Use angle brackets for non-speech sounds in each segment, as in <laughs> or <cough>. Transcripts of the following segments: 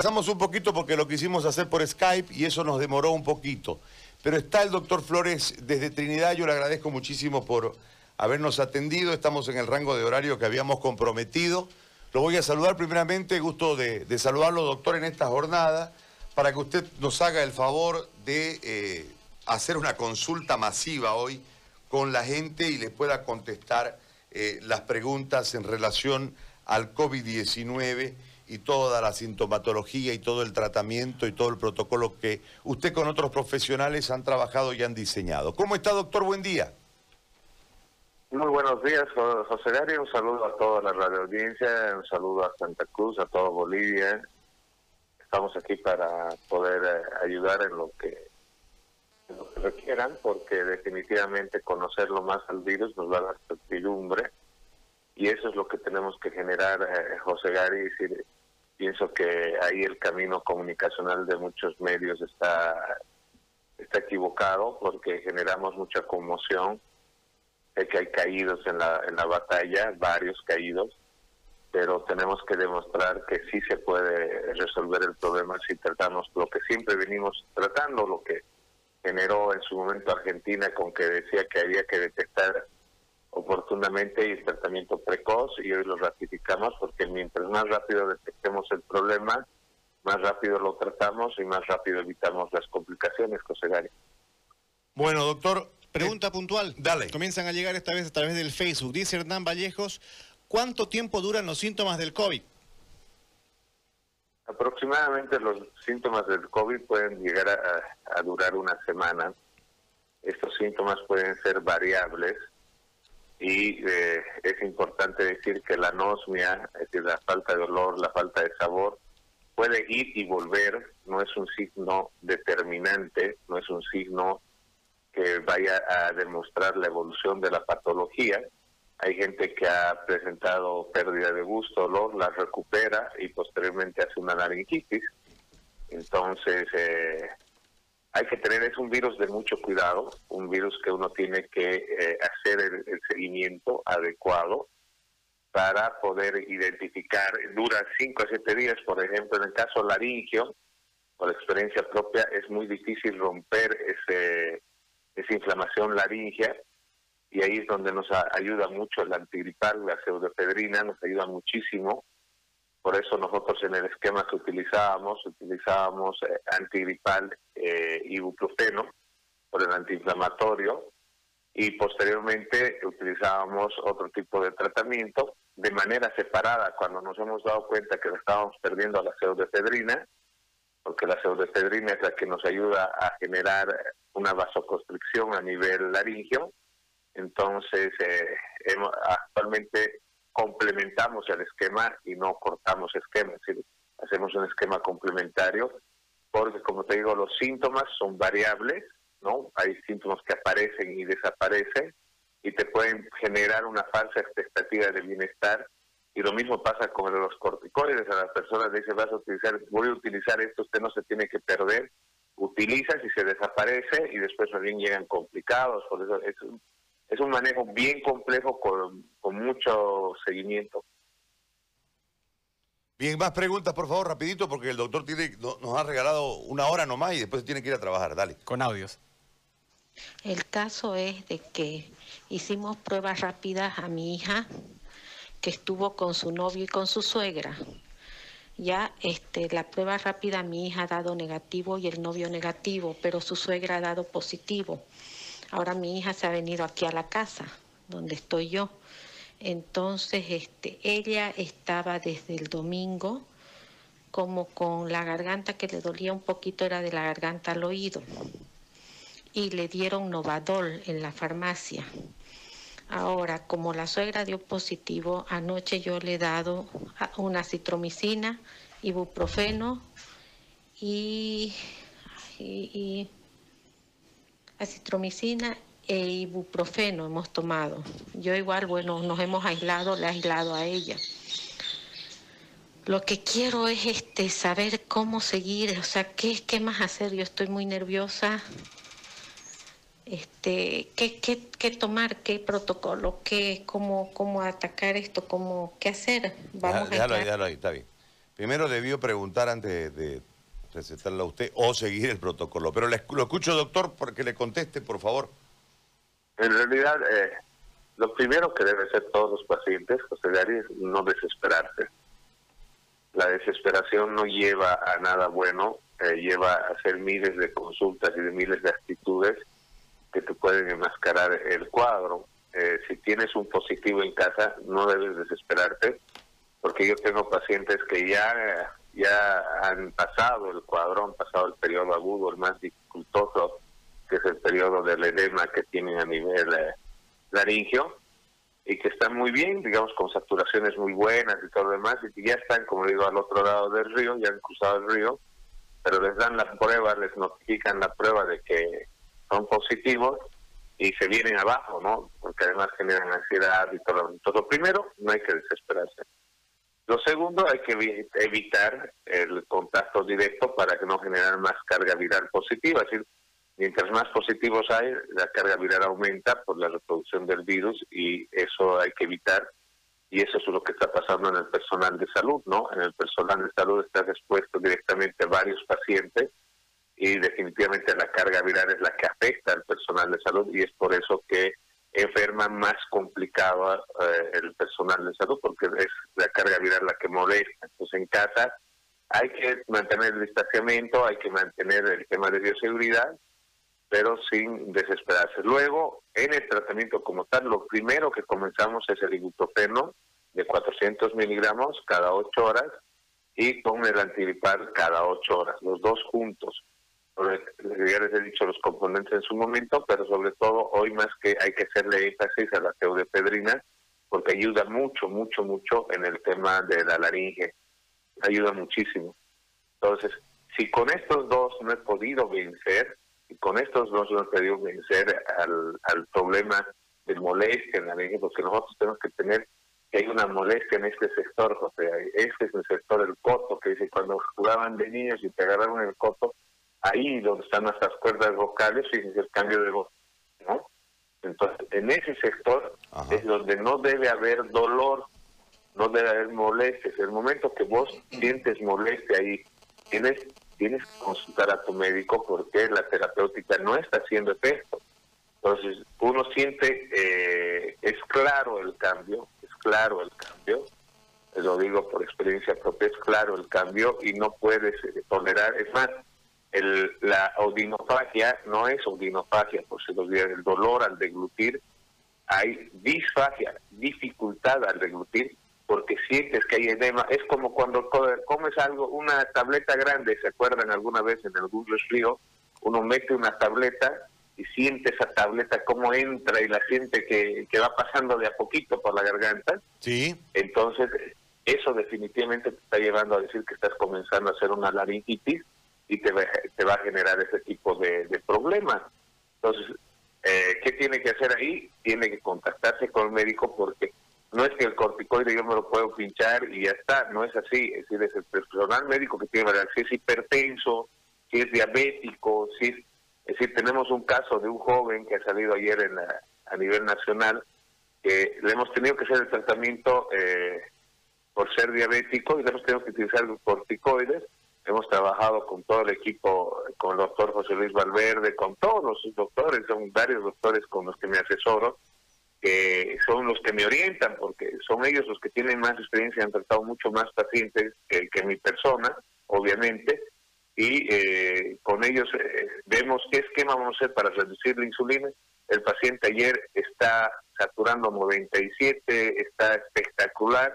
retrasamos un poquito porque lo quisimos hacer por Skype y eso nos demoró un poquito. Pero está el doctor Flores desde Trinidad, yo le agradezco muchísimo por habernos atendido, estamos en el rango de horario que habíamos comprometido. Lo voy a saludar primeramente, gusto de, saludarlo, doctor, en esta jornada, para que usted nos haga el favor de eh, hacer una consulta masiva hoy con la gente y les pueda contestar eh, las preguntas en relación al COVID-19 y toda la sintomatología y todo el tratamiento y todo el protocolo que usted con otros profesionales han trabajado y han diseñado. ¿Cómo está, doctor? Buen día. Muy buenos días, José Gary. Un saludo a toda la radio audiencia, un saludo a Santa Cruz, a toda Bolivia. Estamos aquí para poder eh, ayudar en lo que requieran, porque definitivamente conocerlo más al virus nos va a dar certidumbre y eso es lo que tenemos que generar, eh, José Gary. Pienso que ahí el camino comunicacional de muchos medios está, está equivocado porque generamos mucha conmoción. Sé que hay caídos en la, en la batalla, varios caídos, pero tenemos que demostrar que sí se puede resolver el problema si tratamos lo que siempre venimos tratando, lo que generó en su momento Argentina con que decía que había que detectar oportunamente y el tratamiento precoz y hoy lo ratificamos porque mientras más rápido detectemos el problema, más rápido lo tratamos y más rápido evitamos las complicaciones, José Bueno, doctor, pregunta puntual. Dale. Comienzan a llegar esta vez a través del Facebook. Dice Hernán Vallejos, ¿cuánto tiempo duran los síntomas del COVID? Aproximadamente los síntomas del COVID pueden llegar a, durar una semana. Estos síntomas pueden ser variables y eh, es importante decir que la anosmia, es decir, la falta de olor, la falta de sabor, puede ir y volver, no es un signo determinante, no es un signo que vaya a demostrar la evolución de la patología, hay gente que ha presentado pérdida de gusto, olor, la recupera y posteriormente hace una laringitis. Entonces, eh, hay que tener, es un virus de mucho cuidado, un virus que uno tiene que eh, hacer el, seguimiento adecuado para poder identificar, dura 5 a 7 días, por ejemplo, en el caso laringio, por experiencia propia, es muy difícil romper ese, esa inflamación laringea y ahí es donde nos ayuda mucho el antigripal, la pseudoefedrina, nos ayuda muchísimo. Por eso nosotros en el esquema que utilizábamos, utilizábamos eh, antigripal eh, ibuprofeno por el antiinflamatorio y posteriormente utilizábamos otro tipo de tratamiento de manera separada cuando nos hemos dado cuenta que estábamos perdiendo la pseudoefedrina, porque la pseudoefedrina es la que nos ayuda a generar una vasoconstricción a nivel laringio entonces, eh, actualmente complementamos el esquema y no cortamos esquema, hacemos un esquema complementario, porque como te digo, los síntomas son variables, ¿no? Hay síntomas que aparecen y desaparecen y te pueden generar una falsa expectativa de bienestar. Y lo mismo pasa con los corticoides. A las personas dicen, vas a utilizar, voy a utilizar esto, usted no se tiene que perder. Utiliza y se desaparece y después también llegan complicados. Por eso es un es un manejo bien complejo con, mucho seguimiento. Bien, más preguntas, por favor, rapidito, porque el doctor tiene, nos ha regalado una hora nomás y después tiene que ir a trabajar. Dale. Con audios. El caso es de que hicimos pruebas rápidas a mi hija, que estuvo con su novio y con su suegra. Ya este, la prueba rápida a mi hija ha dado negativo y el novio negativo, pero su suegra ha dado positivo. Ahora mi hija se ha venido aquí a la casa, donde estoy yo. Entonces, este, ella estaba desde el domingo como con la garganta que le dolía un poquito, era de la garganta al oído. Y le dieron Novadol en la farmacia. Ahora, como la suegra dio positivo, anoche yo le he dado una citromicina, ibuprofeno y, y acitromicina e ibuprofeno hemos tomado. Yo igual, bueno, nos hemos aislado, le he aislado a ella. Lo que quiero es este saber cómo seguir, o sea, qué, qué más hacer. Yo estoy muy nerviosa. Este, ¿qué, qué, qué tomar, qué protocolo, qué, cómo, cómo atacar esto, cómo, qué hacer. Vamos déjalo, ahí, déjalo ahí, está bien. Primero debió preguntar antes de, recetarla a usted o seguir el protocolo. Pero le, lo escucho, doctor, porque le conteste, por favor. En realidad, eh, lo primero que debe hacer todos los pacientes, José Gary, es no desesperarse. La desesperación no lleva a nada bueno, eh, lleva a hacer miles de consultas y de miles de actitudes que te pueden enmascarar el cuadro. Eh, si tienes un positivo en casa, no debes desesperarte, porque yo tengo pacientes que ya, ya han pasado el cuadro, han pasado el periodo agudo, el más dificultoso, que es el periodo del edema que tienen a nivel eh, laringio, y que están muy bien, digamos, con saturaciones muy buenas y todo lo demás, y que ya están, como digo, al otro lado del río, ya han cruzado el río, pero les dan la prueba, les notifican la prueba de que son positivos y se vienen abajo, ¿no? Porque además generan ansiedad y todo. Entonces, lo primero, no hay que desesperarse. Lo segundo, hay que evitar el contacto directo para que no generar más carga viral positiva. Es decir, mientras más positivos hay, la carga viral aumenta por la reproducción del virus y eso hay que evitar. Y eso es lo que está pasando en el personal de salud, ¿no? En el personal de salud está expuesto directamente varios pacientes y definitivamente la carga viral es la que afecta al personal de salud y es por eso que enferma más complicado eh, el personal de salud porque es la carga viral la que molesta. Entonces en casa hay que mantener el distanciamiento, hay que mantener el tema de bioseguridad, pero sin desesperarse. Luego, en el tratamiento como tal, lo primero que comenzamos es el ibuprofeno de 400 miligramos cada 8 horas y con el antigripal cada 8 horas, los dos juntos ya les he dicho los componentes en su momento, pero sobre todo hoy más que hay que hacerle énfasis a la pseudepedrina, porque ayuda mucho, mucho, mucho en el tema de la laringe, ayuda muchísimo. Entonces, si con estos dos no he podido vencer, y con estos dos no he podido vencer al, al problema de molestia en la laringe, porque nosotros tenemos que tener que hay una molestia en este sector, José. Este es el sector del coto, que dice, cuando jugaban de niños y te agarraron el coto, ahí donde están nuestras cuerdas vocales, es el cambio de voz, ¿no? Entonces, en ese sector es donde no debe haber dolor, no debe haber molestias. El momento que vos sientes molestia ahí, tienes, tienes que consultar a tu médico porque la terapéutica no está haciendo efecto. Entonces, uno siente, eh, es claro el cambio, es claro el cambio, lo digo por experiencia propia, es claro el cambio y no puedes tolerar, es más, el, la audinofagia no es audinofagia, por si los días el dolor al deglutir, hay disfagia, dificultad al deglutir, porque sientes que hay edema. Es como cuando comes algo, una tableta grande, ¿se acuerdan alguna vez en algún resfrío? Uno mete una tableta y siente esa tableta cómo entra y la siente que, que va pasando de a poquito por la garganta. Sí. Entonces, eso definitivamente te está llevando a decir que estás comenzando a hacer una laringitis y te va, te va a generar ese tipo de, problemas. Entonces, eh, ¿qué tiene que hacer ahí? Tiene que contactarse con el médico porque no es que el corticoide yo me lo puedo pinchar y ya está, no es así. Es decir, es el personal médico que tiene que ver si es hipertenso, si es diabético, si es... Es decir, tenemos un caso de un joven que ha salido ayer en a nivel nacional que le hemos tenido que hacer el tratamiento eh, por ser diabético y le hemos tenido que utilizar corticoides hemos trabajado con todo el equipo, con el doctor José Luis Valverde, con todos los doctores, son varios doctores con los que me asesoro, que son los que me orientan, porque son ellos los que tienen más experiencia, han tratado mucho más pacientes que, mi persona, obviamente, y eh, con ellos eh, vemos qué esquema vamos a hacer para reducir la insulina. El paciente ayer está saturando 97, está espectacular,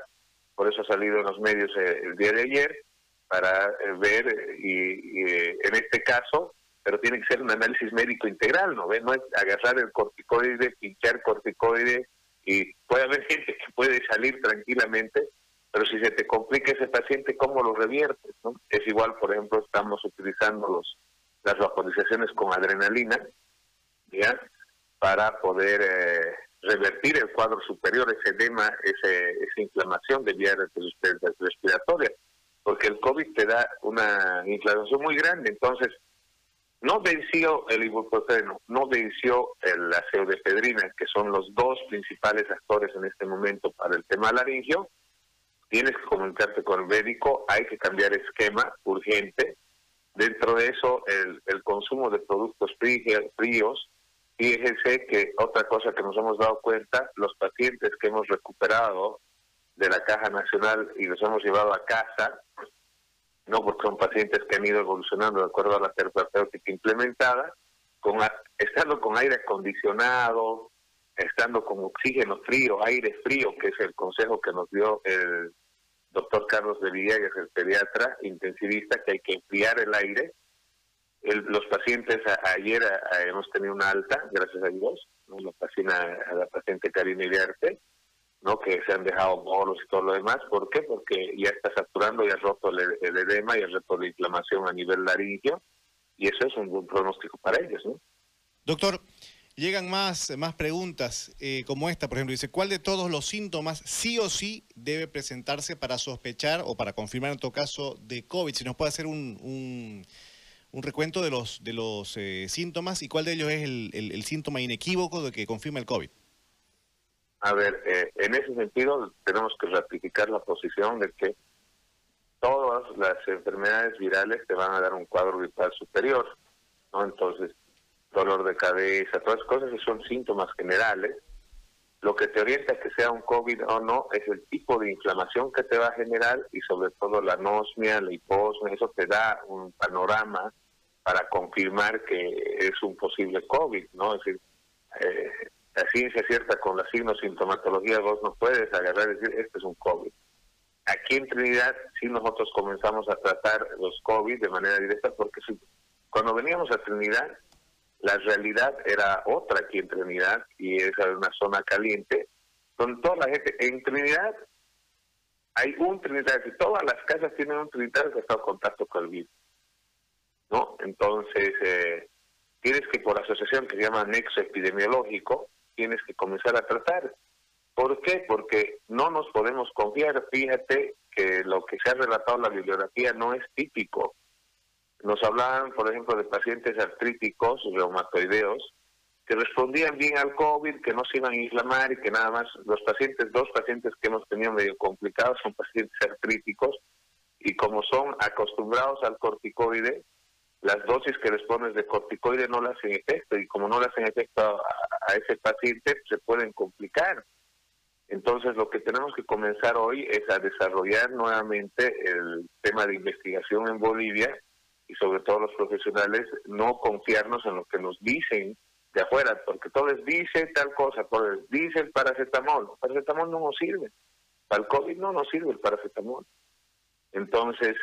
por eso ha salido en los medios eh, el día de ayer para eh, ver y, eh, en este caso, pero tiene que ser un análisis médico integral, ¿no? No es agarrar el corticoide, pinchar corticoide y puede haber <laughs> gente que puede salir tranquilamente, pero si se te complica ese paciente, ¿cómo lo reviertes? ¿no? Es igual, por ejemplo, estamos utilizando los las vaporizaciones con adrenalina, ¿ya? Para poder eh, revertir el cuadro superior, ese edema, ese, esa inflamación de vías respiratorias porque el COVID te da una inflamación muy grande. Entonces, no venció el ibuprofeno, no venció la pseudefedrina, que son los dos principales actores en este momento para el tema laringio, tienes que comunicarte con el médico, hay que cambiar esquema urgente. Dentro de eso, el, consumo de productos fríos, fíjese que otra cosa que nos hemos dado cuenta, los pacientes que hemos recuperado de la Caja Nacional y los hemos llevado a casa, no porque son pacientes que han ido evolucionando de acuerdo a la terapéutica implementada, con, estando con aire acondicionado, estando con oxígeno frío, aire frío, que es el consejo que nos dio el doctor Carlos de Villegas, el pediatra intensivista, que hay que enfriar el aire. los pacientes, ayer hemos tenido una alta, gracias a Dios, ¿no? la, a la paciente Karina Iriarte, ¿no? que se han dejado bolos y todo lo demás. ¿Por qué? Porque ya está saturando, ya ha roto el, edema, y ha roto la inflamación a nivel laringio, y eso es un buen pronóstico para ellos. ¿no? Doctor, llegan más, más preguntas eh, como esta, por ejemplo, dice, ¿cuál de todos los síntomas sí o sí debe presentarse para sospechar o para confirmar en todo caso de COVID? Si nos puede hacer un, un, recuento de los, de los eh, síntomas y cuál de ellos es el, el síntoma inequívoco de que confirma el COVID. A ver, eh, en ese sentido tenemos que ratificar la posición de que todas las enfermedades virales te van a dar un cuadro vital superior, ¿no? Entonces, dolor de cabeza, todas las cosas que son síntomas generales. Lo que te orienta a que sea un COVID o no es el tipo de inflamación que te va a generar y sobre todo la anosmia, la hiposmia, eso te da un panorama para confirmar que es un posible COVID, ¿no? Es decir, eh, la ciencia cierta con la signos sintomatología vos no puedes agarrar y decir, este es un COVID. Aquí en Trinidad sí nosotros comenzamos a tratar los COVID de manera directa porque cuando veníamos a Trinidad la realidad era otra aquí en Trinidad y es una zona caliente donde toda la gente en Trinidad hay un Trinidad y todas las casas tienen un Trinidad que está en contacto con el virus. ¿No? Entonces, eh, tienes que por asociación que se llama nexo epidemiológico, tienes que comenzar a tratar. ¿Por qué? Porque no nos podemos confiar. Fíjate que lo que se ha relatado en la bibliografía no es típico. Nos hablaban, por ejemplo, de pacientes artríticos, reumatoideos, que respondían bien al COVID, que no se iban a inflamar y que nada más los pacientes, dos pacientes que hemos tenido medio complicados son pacientes artríticos y como son acostumbrados al corticoide, las dosis que les pones de corticoide no le hacen efecto y como no le hacen efecto a, ese paciente se pueden complicar. Entonces lo que tenemos que comenzar hoy es a desarrollar nuevamente el tema de investigación en Bolivia y sobre todo los profesionales no confiarnos en lo que nos dicen de afuera, porque todo les dice tal cosa, todo les dice el paracetamol, paracetamol no nos sirve, para el COVID no nos sirve el paracetamol. Entonces,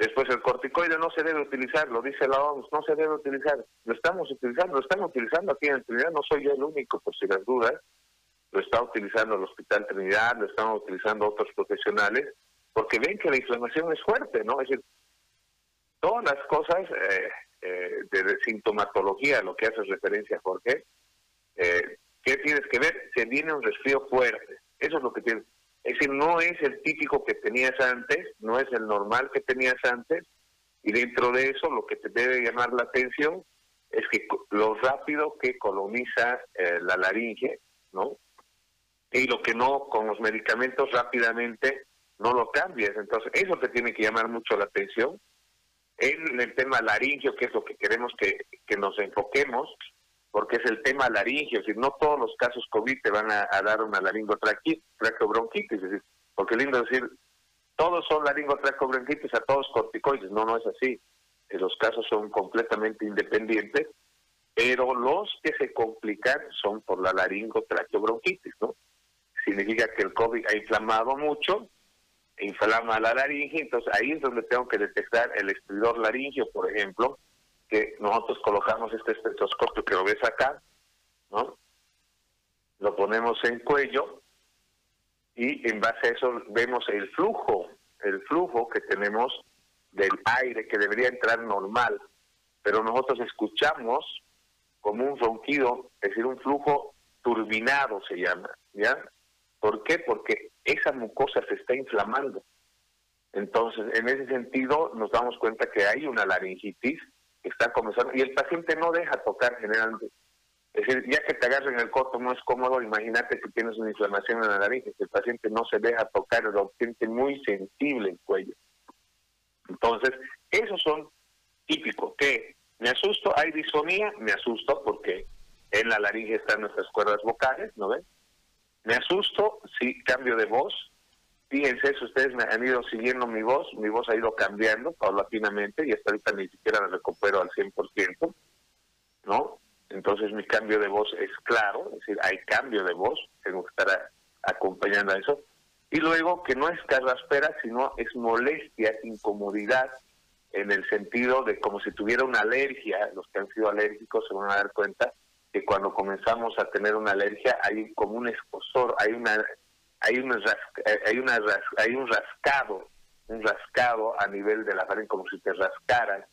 Después el corticoide no se debe utilizar, lo dice la OMS, no se debe utilizar. Lo estamos utilizando, lo están utilizando aquí en Trinidad, no soy yo el único, por si las dudas. Lo está utilizando el Hospital Trinidad, lo están utilizando otros profesionales, porque ven que la inflamación es fuerte, ¿no? Es decir, todas las cosas eh, eh, de sintomatología, lo que hace referencia Jorge, eh, ¿qué tienes que ver? Se viene un resfrío fuerte. Eso es lo que tienes. Es decir, no es el típico que tenías antes, no es el normal que tenías antes, y dentro de eso lo que te debe llamar la atención es que lo rápido que coloniza eh, la laringe, ¿no? Y lo que no, con los medicamentos rápidamente no lo cambias. Entonces, eso te tiene que llamar mucho la atención. En el tema laringio, que es lo que queremos que, que nos enfoquemos, porque es el tema laringio, es decir, no todos los casos COVID te van a, dar una laringotraqueobronquitis, es decir, porque lindo decir, todos son laringotraqueobronquitis, a todos corticoides, no, no es así, los casos son completamente independientes, pero los que se complican son por la laringotraqueobronquitis, ¿no? Significa que el COVID ha inflamado mucho, inflama la laringe, entonces ahí es donde tengo que detectar el estridor laringio, por ejemplo, que nosotros colocamos este estetoscopio que lo ves acá, ¿no? Lo ponemos en cuello y en base a eso vemos el flujo, el flujo que tenemos del aire que debería entrar normal, pero nosotros escuchamos como un ronquido, es decir, un flujo turbinado se llama, ¿ya? ¿Por qué? Porque esa mucosa se está inflamando. Entonces, en ese sentido, nos damos cuenta que hay una laringitis está comenzando y el paciente no deja tocar generalmente. Es decir, ya que te agarren el coto no es cómodo, imagínate que tienes una inflamación en la nariz, que el paciente no se deja tocar, lo siente muy sensible el cuello. Entonces, esos son típicos, que me asusto, hay disfonía, me asusto porque en la laringe están nuestras cuerdas vocales, ¿no ven? Me asusto si cambio de voz. Fíjense, si ustedes me han ido siguiendo mi voz, mi voz ha ido cambiando paulatinamente y hasta ahorita ni siquiera la recupero al 100%, ¿no? Entonces mi cambio de voz es claro, es decir, hay cambio de voz, tengo que estar acompañando a eso. Y luego que no es carraspera, sino es molestia, incomodidad, en el sentido de como si tuviera una alergia, los que han sido alérgicos se van a dar cuenta que cuando comenzamos a tener una alergia hay como un escosor, hay una hay una eh, hay una hay un rascado, un rascado a nivel de la faringe como si te rascaran.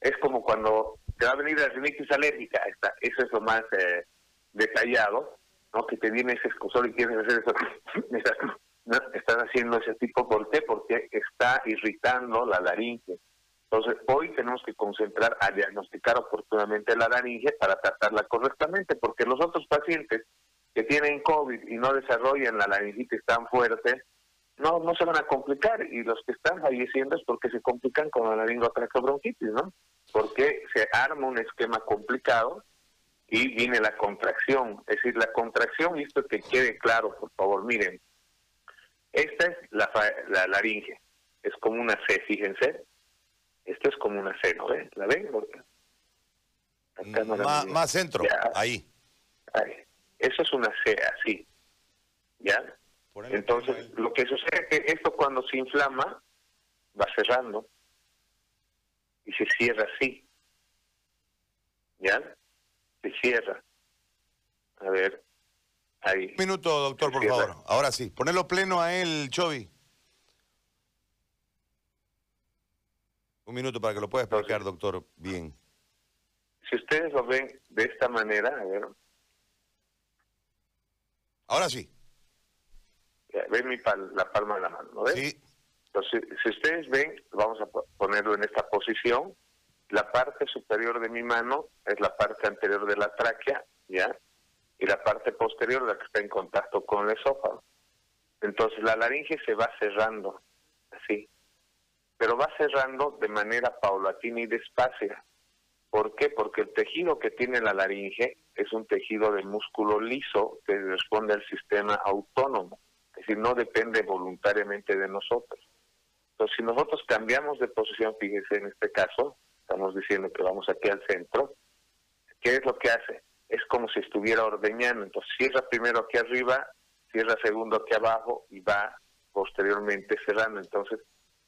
Es como cuando te va a venir la rinitis alérgica, está, eso es lo más eh, detallado, ¿no? Que te viene ese escosor y quieres hacer eso, <laughs> estás, ¿no? estás haciendo ese tipo, ¿por qué? Porque está irritando la laringe. Entonces, hoy tenemos que concentrar a diagnosticar oportunamente la laringe para tratarla correctamente, porque los otros pacientes que tienen COVID y no desarrollan la laringitis tan fuerte, no, no se van a complicar y los que están falleciendo es porque se complican con la laringotraqueobronquitis, ¿no? Porque se arma un esquema complicado y viene la contracción. Es decir, la contracción, y esto que quede claro, por favor, miren, esta es la, la laringe, es como una C, fíjense, esto es como una C, ¿no ven? ¿La ven? más, centro, ahí. Eso es una C, así. ¿Ya? Entonces, lo que sucede es que esto cuando se inflama, va cerrando y se cierra así. ¿Ya? Se cierra. A ver, ahí. Un minuto, doctor, por favor. Ahora sí. Ponelo pleno a él, Chovi. Un minuto para que lo pueda explicar, doctor, bien. Si ustedes lo ven de esta manera, a ver. Ahora sí. Ven mi la palma de la mano, ¿no ven? Sí. Entonces, si ustedes ven, vamos a ponerlo en esta posición. La parte superior de mi mano es la parte anterior de la tráquea, ¿ya? Y la parte posterior la que está en contacto con el esófago. Entonces, la laringe se va cerrando, así pero va cerrando de manera paulatina y despacia. ¿Por qué? Porque el tejido que tiene la laringe es un tejido de músculo liso que responde al sistema autónomo, es decir, no depende voluntariamente de nosotros. Entonces, si nosotros cambiamos de posición, fíjese en este caso, estamos diciendo que vamos aquí al centro, ¿qué es lo que hace? Es como si estuviera ordeñando, entonces cierra primero aquí arriba, cierra segundo aquí abajo y va posteriormente cerrando. Entonces,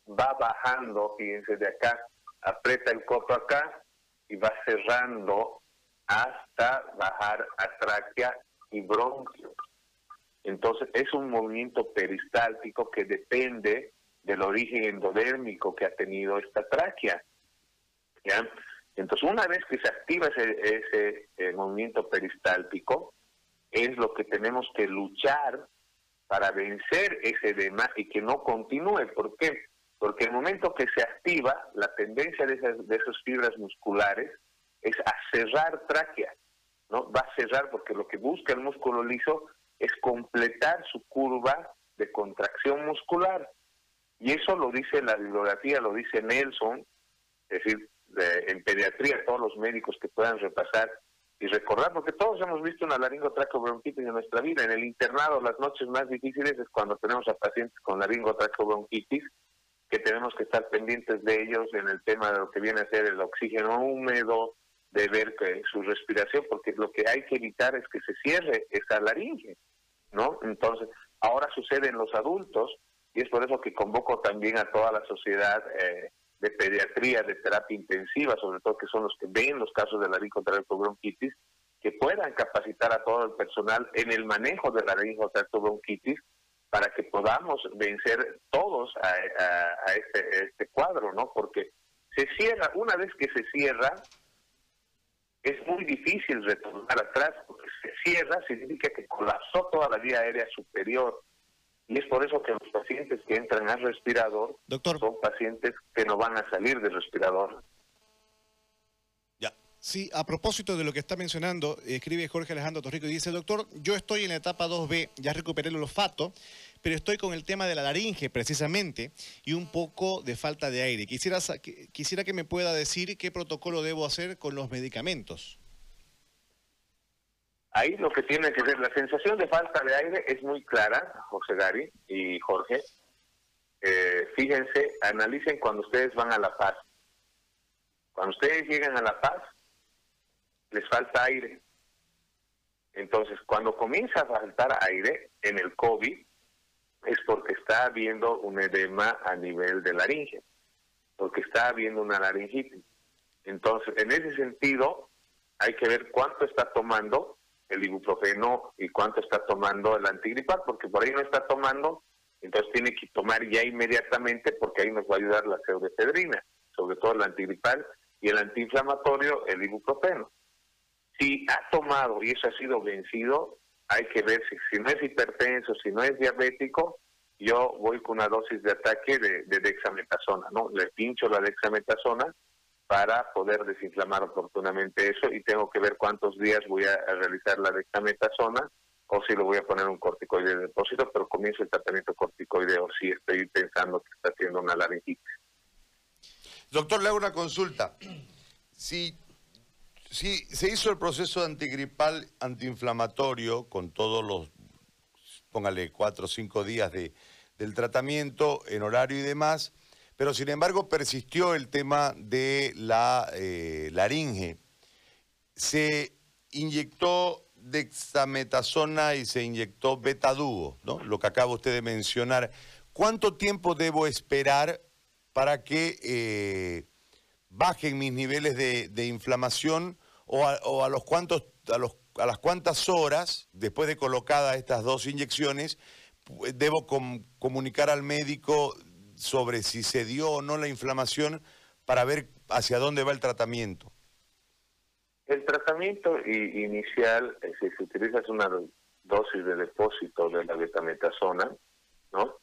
va bajando, fíjense de acá, aprieta el coto acá y va cerrando hasta bajar a tráquea y bronquio. Entonces es un movimiento peristáltico que depende del origen endodérmico que ha tenido esta tráquea. ¿ya? Entonces una vez que se activa ese, ese eh, movimiento peristáltico, es lo que tenemos que luchar para vencer ese edema y que no continúe. ¿Por qué? Porque el momento que se activa, la tendencia de esas, de esas fibras musculares es a cerrar tráquea, ¿no? Va a cerrar porque lo que busca el músculo liso es completar su curva de contracción muscular. Y eso lo dice la bibliografía, lo dice Nelson, es decir, en pediatría, todos los médicos que puedan repasar y recordar, porque todos hemos visto una laringotraqueobronquitis en nuestra vida. En el internado, las noches más difíciles es cuando tenemos a pacientes con laringotraqueobronquitis que tenemos que estar pendientes de ellos en el tema de lo que viene a ser el oxígeno húmedo, de ver que su respiración, porque lo que hay que evitar es que se cierre esa laringe, ¿no? Entonces, ahora sucede en los adultos y es por eso que convoco también a toda la sociedad eh, de pediatría, de terapia intensiva, sobre todo que son los que ven los casos de laringotraqueobronquitis, que puedan capacitar a todo el personal en el manejo de la laringotraqueobronquitis para que podamos vencer todos a, este, este, cuadro, ¿no? Porque se cierra, una vez que se cierra, es muy difícil retornar atrás, porque se cierra significa que colapsó toda la vía aérea superior. Y es por eso que los pacientes que entran al respirador son pacientes que no van a salir del respirador. Sí, a propósito de lo que está mencionando, escribe Jorge Alejandro Torrico y dice, doctor, yo estoy en la etapa 2B, ya recuperé el olfato, pero estoy con el tema de la laringe precisamente y un poco de falta de aire. Quisiera, quisiera que me pueda decir qué protocolo debo hacer con los medicamentos. Ahí lo que tiene que ver, la sensación de falta de aire es muy clara, José Gary y Jorge. Eh, fíjense, analicen cuando ustedes van a La Paz. Cuando ustedes llegan a La Paz, falta aire. Entonces, cuando comienza a faltar aire en el COVID, es porque está habiendo un edema a nivel de laringe, porque está habiendo una laringitis. Entonces, en ese sentido, hay que ver cuánto está tomando el ibuprofeno y cuánto está tomando el antigripal, porque por ahí no está tomando, entonces tiene que tomar ya inmediatamente, porque ahí nos va a ayudar la pseudoefedrina, sobre todo el antigripal y el antiinflamatorio, el ibuprofeno. Si ha tomado y eso ha sido vencido, hay que ver si, si no es hipertenso, si no es diabético, yo voy con una dosis de ataque de, dexametasona, ¿no? Le pincho la dexametasona para poder desinflamar oportunamente eso y tengo que ver cuántos días voy a, realizar la dexametasona o si lo voy a poner un corticoide de depósito, pero comienzo el tratamiento corticoide o si estoy pensando que está haciendo una laringitis. Doctor, le una consulta. Si Sí, se hizo el proceso antigripal antiinflamatorio con todos los, póngale, cuatro o cinco días de, del tratamiento en horario y demás, pero sin embargo persistió el tema de la eh, laringe. Se inyectó dexametasona y se inyectó betaduo, ¿no? lo que acaba usted de mencionar. ¿Cuánto tiempo debo esperar para que... Eh, bajen mis niveles de, inflamación o a, los cuantos, a, los, a las cuantas horas, después de colocadas estas dos inyecciones, debo comunicar al médico sobre si se dio o no la inflamación para ver hacia dónde va el tratamiento. El tratamiento inicial, eh, si se utiliza una dosis de depósito de la betametasona, ¿no?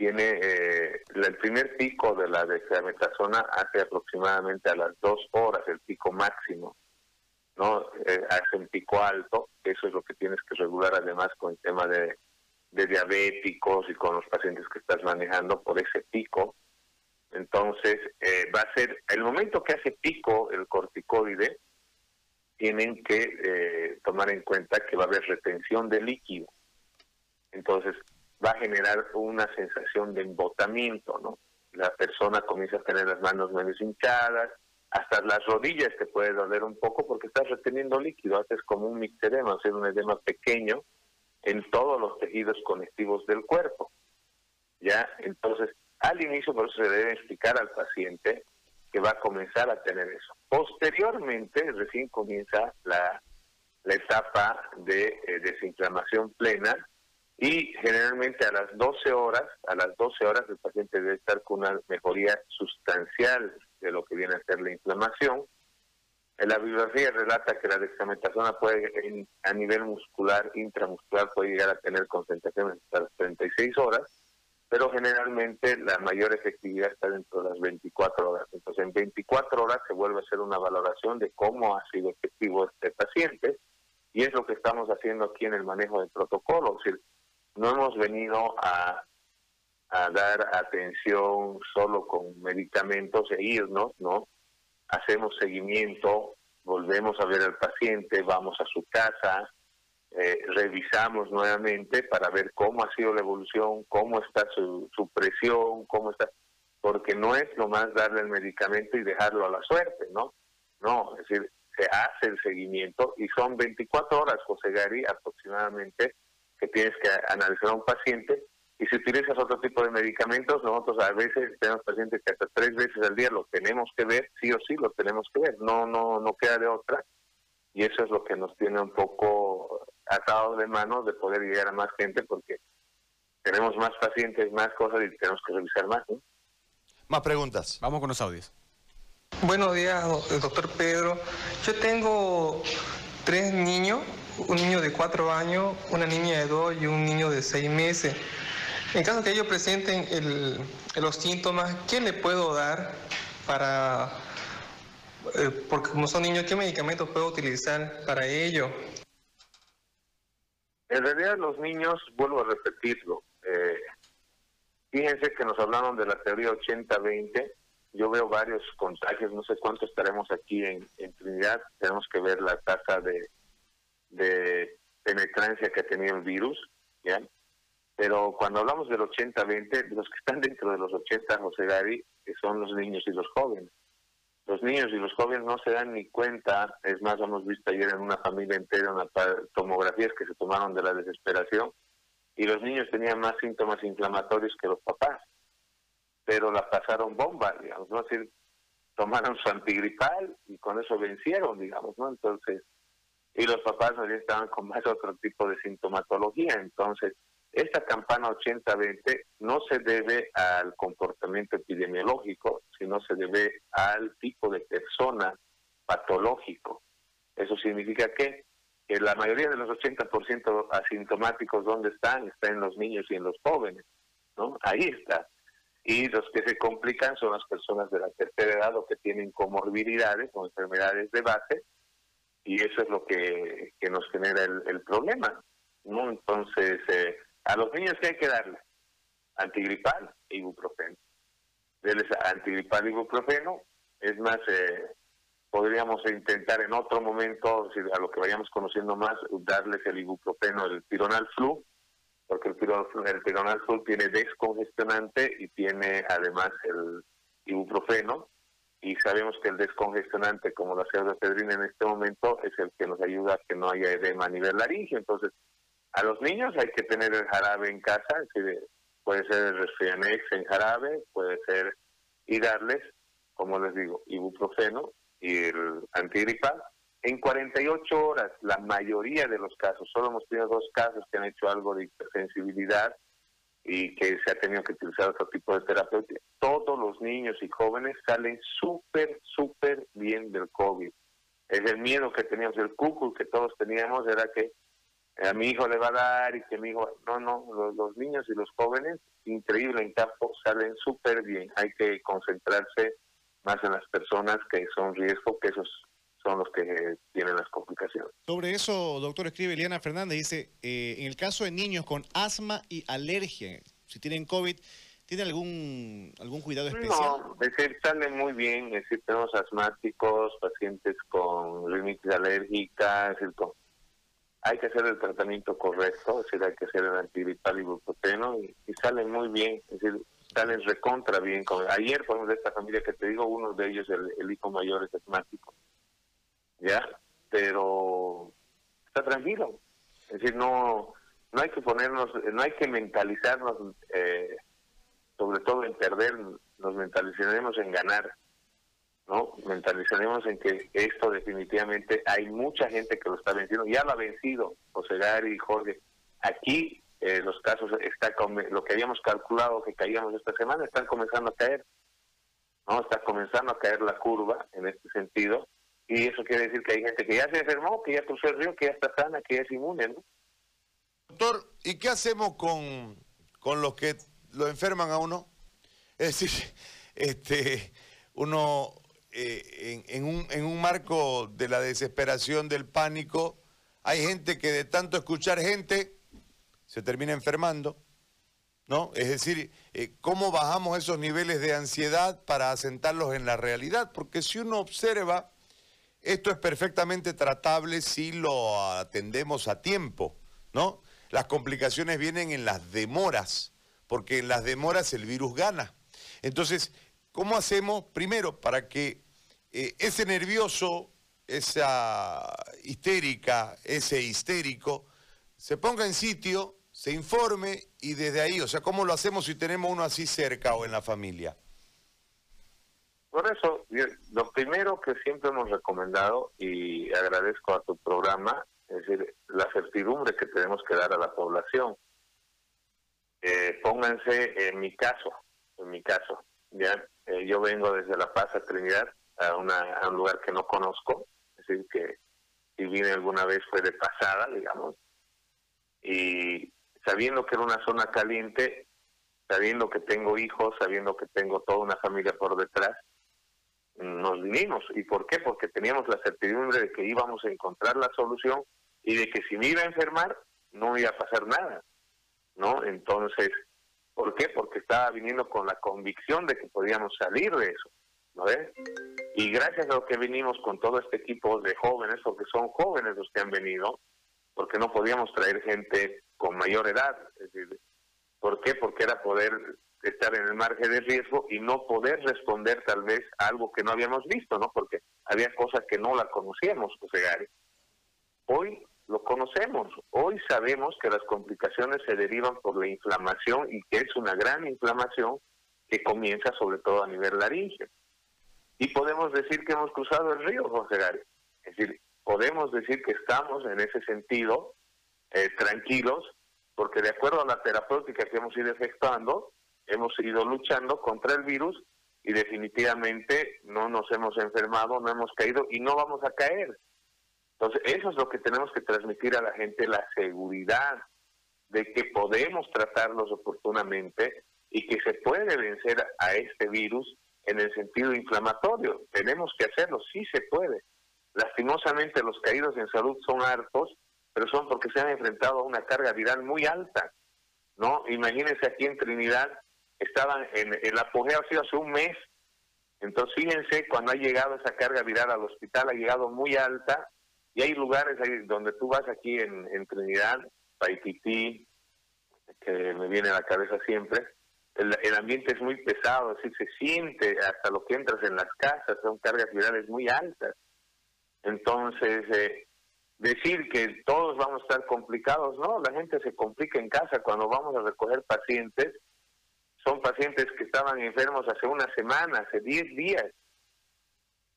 Tiene eh, el primer pico de la dexametasona hace aproximadamente a las dos horas el pico máximo, ¿no? Eh, hace un pico alto, eso es lo que tienes que regular además con el tema de, diabéticos y con los pacientes que estás manejando por ese pico. Entonces, eh, va a ser, el momento que hace pico el corticoide, tienen que tomar en cuenta que va a haber retención de líquido. Entonces, va a generar una sensación de embotamiento, ¿no? La persona comienza a tener las manos menos hinchadas, hasta las rodillas te puede doler un poco porque estás reteniendo líquido, haces como un mixedema, sea, un edema pequeño en todos los tejidos conectivos del cuerpo. ¿Ya? Entonces, al inicio por eso se debe explicar al paciente que va a comenzar a tener eso. Posteriormente, recién comienza la, etapa de eh, desinflamación plena, y generalmente a las 12 horas, a las 12 horas el paciente debe estar con una mejoría sustancial de lo que viene a ser la inflamación. La bibliografía relata que la dexametasona puede, a nivel muscular, intramuscular, puede llegar a tener concentraciones hasta las 36 horas, pero generalmente la mayor efectividad está dentro de las 24 horas. Entonces, en 24 horas se vuelve a hacer una valoración de cómo ha sido efectivo este paciente, y es lo que estamos haciendo aquí en el manejo del protocolo. Es decir, no hemos venido a, dar atención solo con medicamentos e irnos, ¿no? Hacemos seguimiento, volvemos a ver al paciente, vamos a su casa, eh, revisamos nuevamente para ver cómo ha sido la evolución, cómo está su, su presión, cómo está, porque no es nomás darle el medicamento y dejarlo a la suerte, ¿no? No, es decir, se hace el seguimiento y son 24 horas, José Gary, aproximadamente, que tienes que analizar a un paciente y si utilizas otro tipo de medicamentos, nosotros a veces tenemos pacientes que hasta tres veces al día lo tenemos que ver, sí o sí lo tenemos que ver, no, no, no queda de otra y eso es lo que nos tiene un poco atados de manos de poder llegar a más gente porque tenemos más pacientes, más cosas y tenemos que revisar más. Más preguntas. Vamos con los audios. Buenos días, doctor Pedro. Yo tengo tres niños un niño de cuatro años, una niña de dos y un niño de seis meses. En caso que ellos presenten los síntomas, ¿qué le puedo dar para, Eh, porque como son niños, ¿qué medicamentos puedo utilizar para ello? En realidad los niños, vuelvo a repetirlo, eh, fíjense que nos hablaron de la teoría 80-20, yo veo varios contagios, no sé cuánto estaremos aquí en, Trinidad, tenemos que ver la tasa de, de penetrancia que ha tenido el virus, ¿ya? Pero cuando hablamos del 80-20, los que están dentro de los 80, José Gary, son los niños y los jóvenes. Los niños y los jóvenes no se dan ni cuenta, es más, hemos visto ayer en una familia entera unas tomografías que se tomaron de la desesperación, y los niños tenían más síntomas inflamatorios que los papás, pero la pasaron bomba, digamos, ¿no? Es decir, tomaron su antigripal y con eso vencieron, digamos, ¿no? Entonces, y los papás estaban con más otro tipo de sintomatología, entonces, esta campana 80-20 no se debe al comportamiento epidemiológico, sino se debe al tipo de persona patológico. Eso significa que, que la mayoría de los 80% asintomáticos, ¿dónde están? Están en los niños y en los jóvenes. ¿no? Ahí está. Y los que se complican son las personas de la tercera edad o que tienen comorbilidades o enfermedades de base, y eso es lo que, nos genera el, problema. ¿no? Entonces, eh, a los niños que hay que darle antigripal e ibuprofeno. Antigripal e ibuprofeno, es más, eh, podríamos intentar en otro momento, a lo que vayamos conociendo más, darles el ibuprofeno, el pironal flu, porque el pironal, el pironal flu tiene descongestionante y tiene además el ibuprofeno, y sabemos que el descongestionante, como la pseudofedrina en este momento, es el que nos ayuda a que no haya edema a nivel laringio. Entonces, a los niños hay que tener el jarabe en casa, puede ser el resfrianex en jarabe, puede ser, y darles, como les digo, ibuprofeno y el antigripal. En 48 horas, la mayoría de los casos, solo hemos tenido dos casos que han hecho algo de hipersensibilidad y que se ha tenido que utilizar otro tipo de terapia. Todos los niños y jóvenes salen súper, súper bien del COVID. Es el miedo que teníamos, el cucu que todos teníamos era que a mi hijo le va a dar y que mi hijo... No, no, los, niños y los jóvenes, increíble en campo, salen súper bien. Hay que concentrarse más en las personas que son riesgo, que esos son los que tienen las complicaciones. Sobre eso, doctor, escribe Eliana Fernández, dice, eh, en el caso de niños con asma y alergia, si tienen COVID, ¿tiene algún algún cuidado especial? No, es decir, salen muy bien, es decir, tenemos asmáticos, pacientes con rinitis alérgica, es decir, con hay que hacer el tratamiento correcto, es decir, hay que hacer el antigripal y ibuprofeno y, salen muy bien, es decir, salen recontra bien. ayer, por ejemplo, de esta familia que te digo, uno de ellos, el, hijo mayor, es asmático, ¿ya? Pero está tranquilo, es decir, no no hay que ponernos, no hay que mentalizarnos, eh, sobre todo en perder, nos mentalizaremos en ganar. ¿no? Mentalizaremos en que esto definitivamente hay mucha gente que lo está venciendo, ya lo ha vencido José Gary y Jorge. Aquí eh, los casos, está lo que habíamos calculado que caíamos esta semana, están comenzando a caer, ¿no? Está comenzando a caer la curva en este sentido, y eso quiere decir que hay gente que ya se enfermó, que ya cruzó el río, que ya está sana, que ya es inmune, ¿no? Doctor, ¿y qué hacemos con, con los que lo enferman a uno? Es decir, <laughs> este, uno eh, en, un, en un marco de la desesperación, del pánico, hay gente que de tanto escuchar gente se termina enfermando, ¿no? Es decir, eh, ¿cómo bajamos esos niveles de ansiedad para asentarlos en la realidad? Porque si uno observa, esto es perfectamente tratable si lo atendemos a tiempo, ¿no? Las complicaciones vienen en las demoras, porque en las demoras el virus gana. Entonces, ¿Cómo hacemos, primero, para que eh, ese nervioso, esa histérica, ese histérico, se ponga en sitio, se informe y desde ahí, o sea, ¿cómo lo hacemos si tenemos uno así cerca o en la familia? Por eso, lo primero que siempre hemos recomendado, y agradezco a tu programa, es decir, la certidumbre que tenemos que dar a la población. Eh, pónganse en mi caso, en mi caso, ya eh, yo vengo desde La Paz a Trinidad, a, una, un lugar que no conozco, es decir, que si vine alguna vez fue de pasada, digamos, y sabiendo que era una zona caliente, sabiendo que tengo hijos, sabiendo que tengo toda una familia por detrás, nos vinimos. ¿Y por qué? Porque teníamos la certidumbre de que íbamos a encontrar la solución y de que si me iba a enfermar no iba a pasar nada, ¿no? Entonces, ¿por qué? Porque estaba viniendo con la convicción de que podíamos salir de eso, ¿no ves? Y gracias a lo que vinimos con todo este equipo de jóvenes, porque son jóvenes los que han venido, porque no podíamos traer gente con mayor edad, es decir, ¿por qué? Porque era poder estar en el margen de riesgo y no poder responder tal vez a algo que no habíamos visto, ¿no? Porque había cosas que no la conocíamos, José Gary. Hoy lo conocemos, hoy sabemos que las complicaciones se derivan por la inflamación y que es una gran inflamación que comienza sobre todo a nivel laringio. Y podemos decir que hemos cruzado el río, José Gary. Es decir, podemos decir que estamos en ese sentido eh, tranquilos, porque de acuerdo a la terapéutica que hemos ido efectuando, hemos ido luchando contra el virus y definitivamente no nos hemos enfermado, no hemos caído y no vamos a caer. Entonces, eso es lo que tenemos que transmitir a la gente, la seguridad de que podemos tratarlos oportunamente y que se puede vencer a este virus en el sentido inflamatorio. Tenemos que hacerlo, sí se puede. Lastimosamente los caídos en salud son hartos, pero son porque se han enfrentado a una carga viral muy alta. ¿no? Imagínense aquí en Trinidad, estaban en el apogeo ha sido hace un mes. Entonces, fíjense, cuando ha llegado esa carga viral al hospital, ha llegado muy alta, y hay lugares donde tú vas aquí en, en Trinidad, Paitití, que me viene a la cabeza siempre, el, el, ambiente es muy pesado, así se siente hasta lo que entras en las casas, son cargas virales muy altas. Entonces, eh, decir que todos vamos a estar complicados, no, la gente se complica en casa cuando vamos a recoger pacientes son pacientes que estaban enfermos hace una semana, hace 10 días,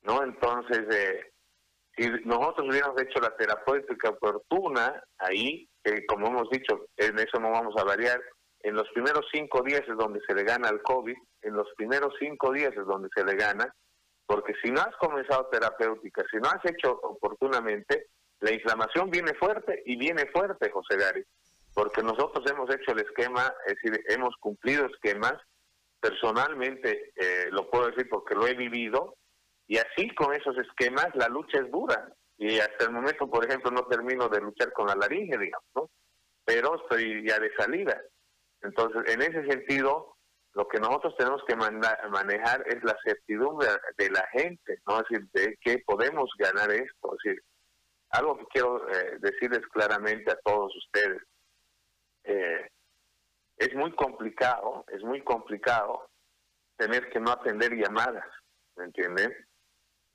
¿no? Entonces, eh, si nosotros hubiéramos hecho la terapéutica oportuna ahí, que como hemos dicho, en eso no vamos a variar, en los primeros cinco días es donde se le gana al COVID, en los primeros cinco días es donde se le gana, porque si no has comenzado terapéutica, si no has hecho oportunamente, la inflamación viene fuerte y viene fuerte, José Gary porque nosotros hemos hecho el esquema, es decir, hemos cumplido esquemas, personalmente eh, lo puedo decir porque lo he vivido, y así con esos esquemas la lucha es dura, y hasta el momento, por ejemplo, no termino de luchar con la laringe, digamos, ¿no? pero estoy ya de salida. Entonces, en ese sentido, lo que nosotros tenemos que manejar es la certidumbre de la gente, ¿no? Es decir, de que podemos ganar esto. Es decir, algo que quiero eh, decirles claramente a todos ustedes eh, es muy complicado, es muy complicado tener que no atender llamadas, ¿me entienden?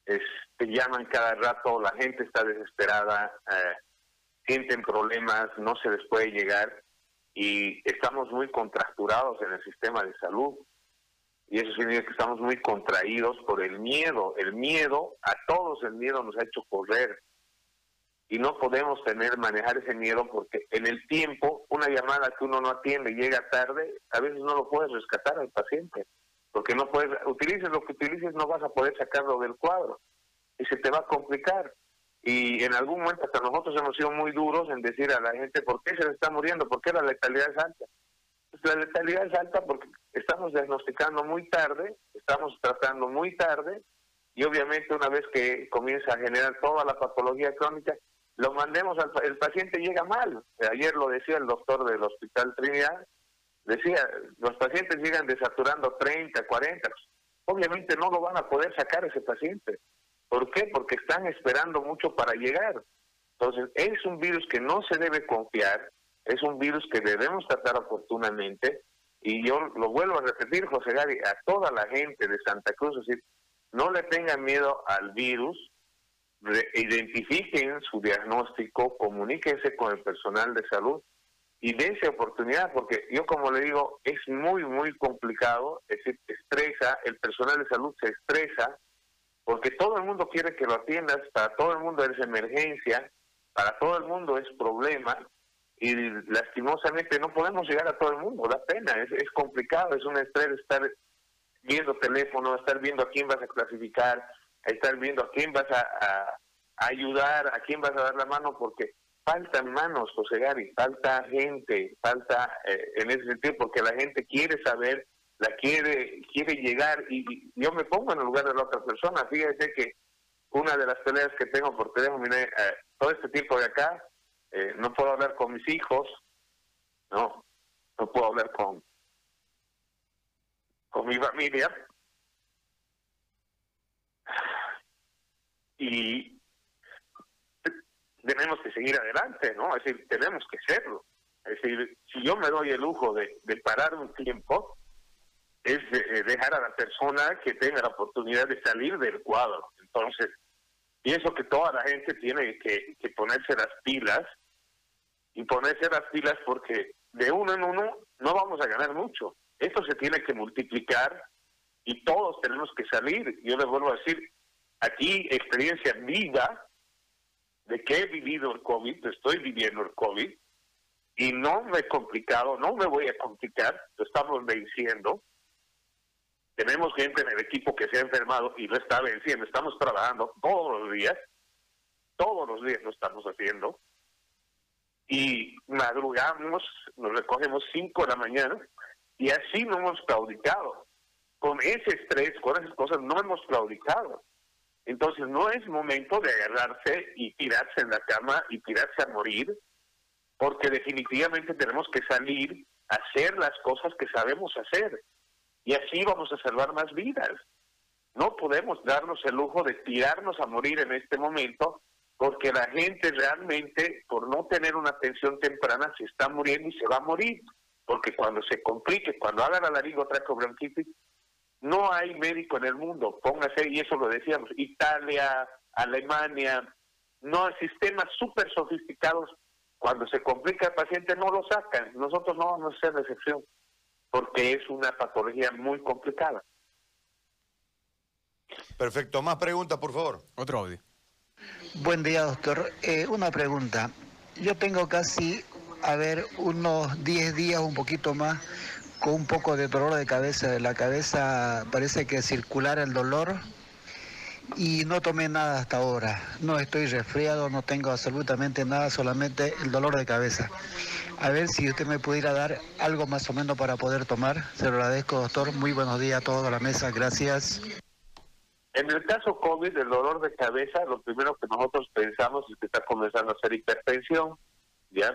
Es, te llaman cada rato, la gente está desesperada, eh, sienten problemas, no se les puede llegar y estamos muy contracturados en el sistema de salud. Y eso significa que estamos muy contraídos por el miedo. El miedo, a todos el miedo nos ha hecho correr y no podemos tener manejar ese miedo porque en el tiempo una llamada que uno no atiende llega tarde a veces no lo puedes rescatar al paciente porque no puedes utilices lo que utilices no vas a poder sacarlo del cuadro y se te va a complicar. Y en algún momento hasta nosotros hemos sido muy duros en decir a la gente por qué se le está muriendo por qué la letalidad es alta pues la letalidad es alta porque estamos diagnosticando muy tarde estamos tratando muy tarde y obviamente una vez que comienza a generar toda la patología crónica lo mandemos al el paciente llega mal. Ayer lo decía el doctor del Hospital Trinidad, decía, los pacientes llegan desaturando 30, 40. Obviamente no lo van a poder sacar ese paciente. ¿Por qué? Porque están esperando mucho para llegar. Entonces, es un virus que no se debe confiar, es un virus que debemos tratar oportunamente. Y yo lo vuelvo a repetir, José Gary, a toda la gente de Santa Cruz, decir, no le tengan miedo al virus, identifiquen su diagnóstico, comuníquense con el personal de salud y dense oportunidad, porque yo como le digo, es muy, muy complicado, es decir, estresa, el personal de salud se estresa, porque todo el mundo quiere que lo atiendas, para todo el mundo es emergencia, para todo el mundo es problema, y lastimosamente no podemos llegar a todo el mundo, da pena, es, es complicado, es un estrés estar viendo teléfono, estar viendo a quién vas a clasificar, estar viendo a quién vas a, ayudar, a quién vas a dar la mano, porque faltan manos, José Gary, falta gente, falta eh, en ese sentido, porque la gente quiere saber la quiere quiere llegar y, yo me pongo en el lugar de la otra persona. Fíjese que una de las peleas que tengo por teléfono, mire, eh, todo este tiempo de acá, eh, no puedo hablar con mis hijos, no, no puedo hablar con, con mi familia. Y tenemos que seguir adelante, ¿no? Es decir, tenemos que serlo. Es decir, si yo me doy el lujo de, parar un tiempo, es dejar a la persona que tenga la oportunidad de salir del cuadro. Entonces, pienso que toda la gente tiene que, que ponerse las pilas y ponerse las pilas porque de uno en uno no vamos a ganar mucho. Esto se tiene que multiplicar y todos tenemos que salir. Yo les vuelvo a decir, aquí experiencia viva de que he vivido el COVID, estoy viviendo el COVID, y no me he complicado, no me voy a complicar, lo estamos venciendo. Tenemos gente en el equipo que se ha enfermado y lo está venciendo. Estamos trabajando todos los días, todos los días lo estamos haciendo. Y madrugamos, nos recogemos 5 de la mañana y así no hemos claudicado. Con ese estrés, con esas cosas, no hemos claudicado. Entonces no es momento de agarrarse y tirarse en la cama y tirarse a morir, porque definitivamente tenemos que salir a hacer las cosas que sabemos hacer. Y así vamos a salvar más vidas. No podemos darnos el lujo de tirarnos a morir en este momento, porque la gente realmente, por no tener una atención temprana, se está muriendo y se va a morir. Porque cuando se complique, cuando haga la laringotranqueobronquitis, no hay médico en el mundo, póngase, y eso lo decíamos, Italia, Alemania, no hay sistemas súper sofisticados. Cuando se complica el paciente no lo sacan. Nosotros no vamos a ser la excepción, porque es una patología muy complicada. Perfecto. Más preguntas, por favor. Otro audio. Buen día, doctor. Eh, una pregunta. Yo tengo casi, a ver, unos 10 días, un poquito más, con un poco de dolor de cabeza. La cabeza parece que circular el dolor y no tomé nada hasta ahora. No estoy resfriado, no tengo absolutamente nada, solamente el dolor de cabeza. A ver si usted me pudiera dar algo más o menos para poder tomar. Se lo agradezco, doctor. Muy buenos días a toda la mesa. Gracias. En el caso COVID, el dolor de cabeza, lo primero que nosotros pensamos es que está comenzando a ser hipertensión, ¿ya?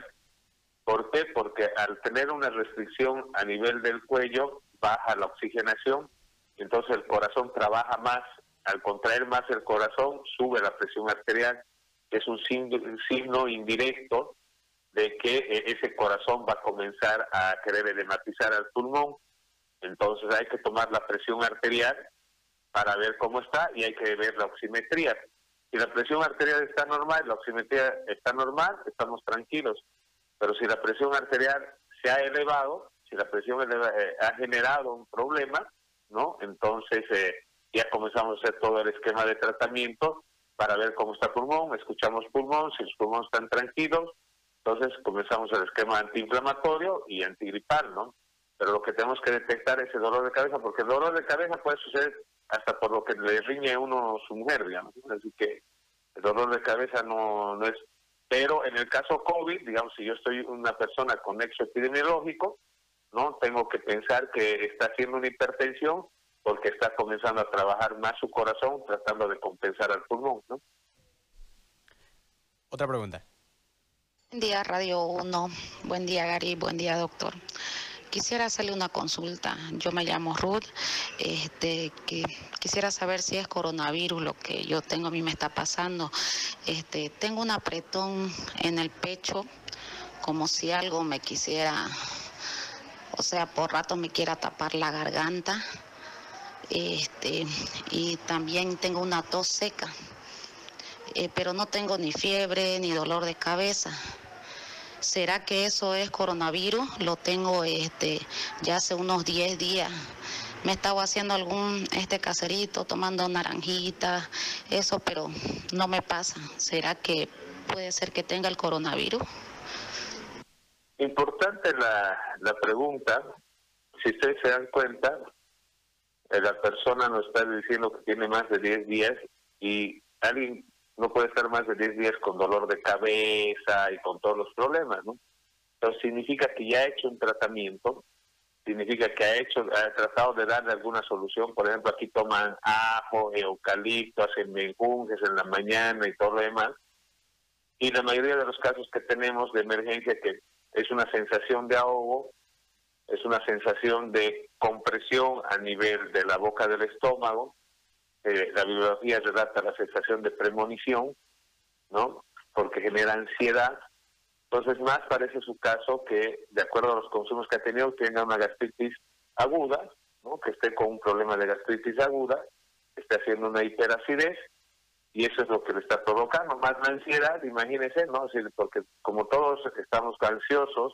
¿Por qué? Porque al tener una restricción a nivel del cuello, baja la oxigenación, entonces el corazón trabaja más. Al contraer más el corazón, sube la presión arterial, que es un signo, indirecto de que eh, ese corazón va a comenzar a querer edematizar al pulmón. Entonces hay que tomar la presión arterial para ver cómo está y hay que ver la oximetría. Si la presión arterial está normal, la oximetría está normal, estamos tranquilos. Pero si la presión arterial se ha elevado, si la presión eh, ha generado un problema, ¿no? Entonces eh, ya comenzamos a hacer todo el esquema de tratamiento para ver cómo está el pulmón, escuchamos pulmón, si los pulmones están tranquilos, entonces comenzamos el esquema antiinflamatorio y antigripal, ¿no? Pero lo que tenemos que detectar es el dolor de cabeza, porque el dolor de cabeza puede suceder hasta por lo que le riñe uno su mujer, digamos. Así que el dolor de cabeza no, no es pero en el caso COVID, digamos, si yo estoy una persona con nexo epidemiológico, ¿no? Tengo que pensar que está haciendo una hipertensión porque está comenzando a trabajar más su corazón tratando de compensar al pulmón, ¿no? Otra pregunta. Buen día, Radio 1. Buen día, Gary. Buen día, doctor. Quisiera hacerle una consulta. Yo me llamo Ruth. Este, quisiera saber si es coronavirus lo que yo tengo, a mí me está pasando. Este, tengo un apretón en el pecho, como si algo me quisiera, o sea, por rato me quiera tapar la garganta. Este, y también tengo una tos seca. Eh, pero no tengo ni fiebre ni dolor de cabeza. ¿Será que eso es coronavirus? Lo tengo este, ya hace unos 10 días. Me estaba haciendo algún este caserito, tomando naranjita, eso, pero no me pasa. ¿Será que puede ser que tenga el coronavirus? Importante la, la pregunta. Si ustedes se dan cuenta, eh, la persona nos está diciendo que tiene más de 10 días y alguien no puede estar más de 10 días con dolor de cabeza y con todos los problemas, ¿no? Entonces significa que ya ha hecho un tratamiento significa que ha hecho, ha tratado de darle alguna solución. Por ejemplo, aquí toman ajo, eucalipto, hacen menjunjes en la mañana y todo lo demás. Y la mayoría de los casos que tenemos de emergencia, que es una sensación de ahogo, es una sensación de compresión a nivel de la boca del estómago. Eh, la bibliografía relata la sensación de premonición, ¿no? Porque genera ansiedad entonces, más parece su caso que, de acuerdo a los consumos que ha tenido, tenga una gastritis aguda, ¿no? que esté con un problema de gastritis aguda, esté haciendo una hiperacidez, y eso es lo que le está provocando, más la ansiedad, imagínense, ¿no? porque como todos estamos ansiosos,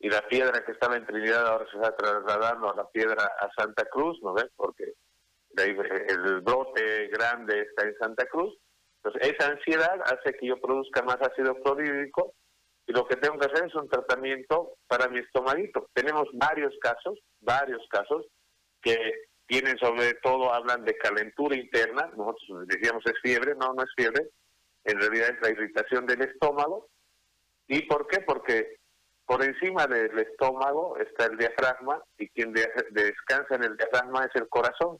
y la piedra que estaba en Trinidad ahora se está trasladando a la piedra a Santa Cruz, ¿no ves? Porque el brote grande está en Santa Cruz. Entonces, esa ansiedad hace que yo produzca más ácido clorhídrico y lo que tengo que hacer es un tratamiento para mi estomaguito. Tenemos varios casos, varios casos que tienen sobre todo, hablan de calentura interna, nosotros decíamos es fiebre, no, no es fiebre, en realidad es la irritación del estómago. ¿Y por qué? Porque por encima del estómago está el diafragma y quien descansa en el diafragma es el corazón.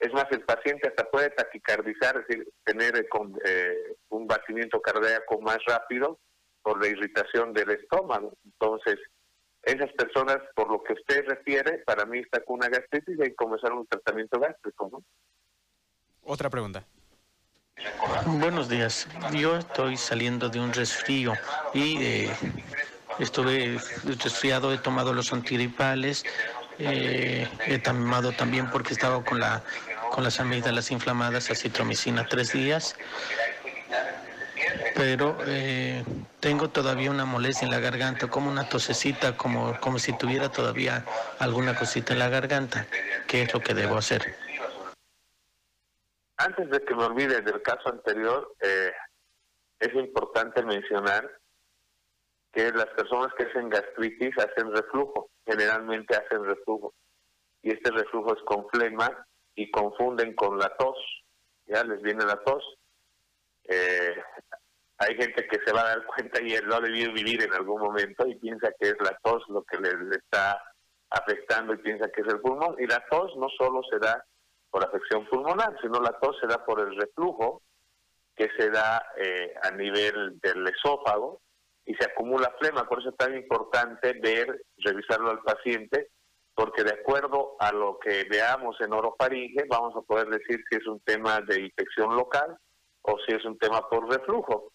Es más, el paciente hasta puede taquicardizar, es decir, tener eh, un batimiento cardíaco más rápido por la irritación del estómago. Entonces, esas personas, por lo que usted refiere, para mí está con una gastritis y hay que comenzar un tratamiento gástrico, ¿no? Otra pregunta. Buenos días. Yo estoy saliendo de un resfrío y eh, estuve resfriado, he tomado los antigripales, eh, he tomado también porque estaba con la con las amígdalas inflamadas, acitromicina tres días pero eh, tengo todavía una molestia en la garganta, como una tosecita, como, como si tuviera todavía alguna cosita en la garganta. ¿Qué es lo que debo hacer? Antes de que me olvide del caso anterior, eh, es importante mencionar que las personas que hacen gastritis hacen reflujo, generalmente hacen reflujo. Y este reflujo es con flema y confunden con la tos. Ya les viene la tos. Eh, hay gente que se va a dar cuenta y él lo ha debido vivir en algún momento y piensa que es la tos lo que le, está afectando y piensa que es el pulmón. Y la tos no solo se da por afección pulmonar, sino la tos se da por el reflujo que se da eh, a nivel del esófago y se acumula flema. Por eso es tan importante ver, revisarlo al paciente, porque de acuerdo a lo que veamos en orofaringe, vamos a poder decir si es un tema de infección local o si es un tema por reflujo.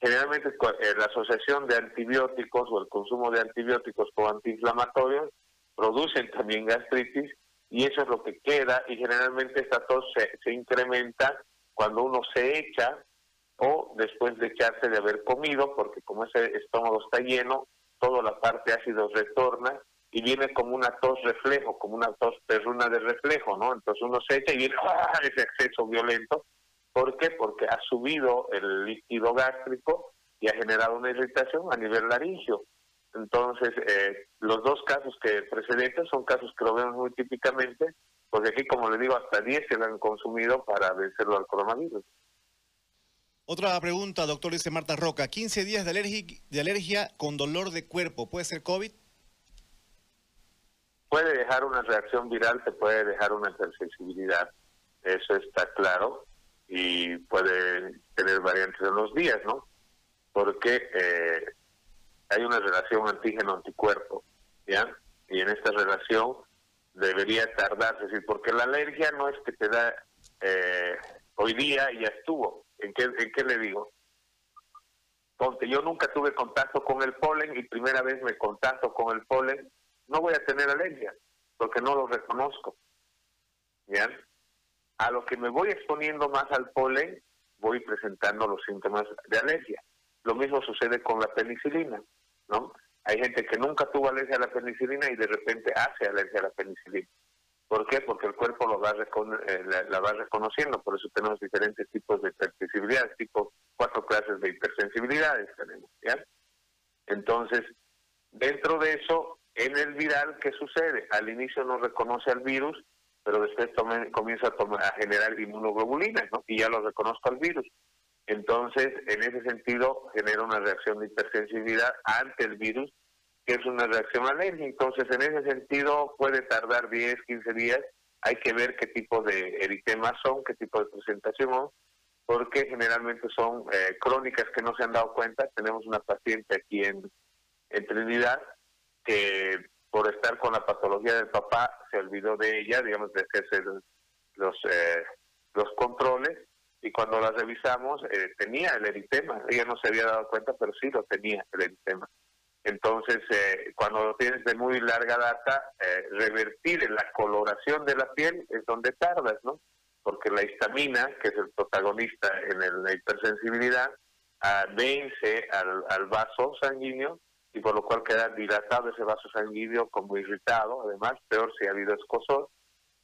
Generalmente eh, la asociación de antibióticos o el consumo de antibióticos con antiinflamatorios producen también gastritis y eso es lo que queda y generalmente esta tos se, incrementa cuando uno se echa o después de echarse de haber comido, porque como ese estómago está lleno, toda la parte ácido retorna y viene como una tos reflejo, como una tos perruna de reflejo, ¿no? Entonces uno se echa y viene <laughs> ¡ah! ese exceso violento ¿Por qué? Porque ha subido el líquido gástrico y ha generado una irritación a nivel laringio. Entonces, eh, los dos casos que precedentes son casos que lo vemos muy típicamente, porque aquí, como le digo, hasta 10 se han consumido para vencerlo al coronavirus. Otra pregunta, doctor, dice Marta Roca. 15 días de alergia, de alergia con dolor de cuerpo, ¿puede ser COVID? Puede dejar una reacción viral, se puede dejar una hipersensibilidad, eso está claro y puede tener variantes en los días, ¿no? Porque eh, hay una relación antígeno-anticuerpo, ¿ya? Y en esta relación debería tardarse, es porque la alergia no es que te da eh, hoy día y ya estuvo. ¿En qué, ¿En qué le digo? Ponte, yo nunca tuve contacto con el polen y primera vez me contacto con el polen, no voy a tener alergia, porque no lo reconozco. ¿Ya? a lo que me voy exponiendo más al polen, voy presentando los síntomas de alergia. Lo mismo sucede con la penicilina, ¿no? Hay gente que nunca tuvo alergia a la penicilina y de repente hace alergia a la penicilina. ¿Por qué? Porque el cuerpo lo va eh, la, va reconociendo, por eso tenemos diferentes tipos de hipersensibilidades, tipo cuatro clases de hipersensibilidades tenemos, ¿ya? Entonces, dentro de eso, en el viral, ¿qué sucede? Al inicio no reconoce al virus pero después comienza a, generar inmunoglobulinas, ¿no? Y ya lo reconozco al virus. Entonces, en ese sentido, genera una reacción de hipersensibilidad ante el virus que es una reacción alérgica. Entonces, en ese sentido, puede tardar 10, 15 días. Hay que ver qué tipo de eritemas son, qué tipo de presentación porque generalmente son eh, crónicas que no se han dado cuenta. Tenemos una paciente aquí en Trinidad que por estar con la patología del papá se olvidó de ella, digamos, de hacerse los, eh, los controles y cuando la revisamos eh, tenía el eritema. Ella no se había dado cuenta, pero sí lo tenía el eritema. Entonces, eh, cuando lo tienes de muy larga data, eh, revertir en la coloración de la piel es donde tardas, ¿no? Porque la histamina, que es el protagonista en la hipersensibilidad, vence al, al vaso sanguíneo y por lo cual queda dilatado ese vaso sanguíneo como irritado, además, peor si ha habido escosor.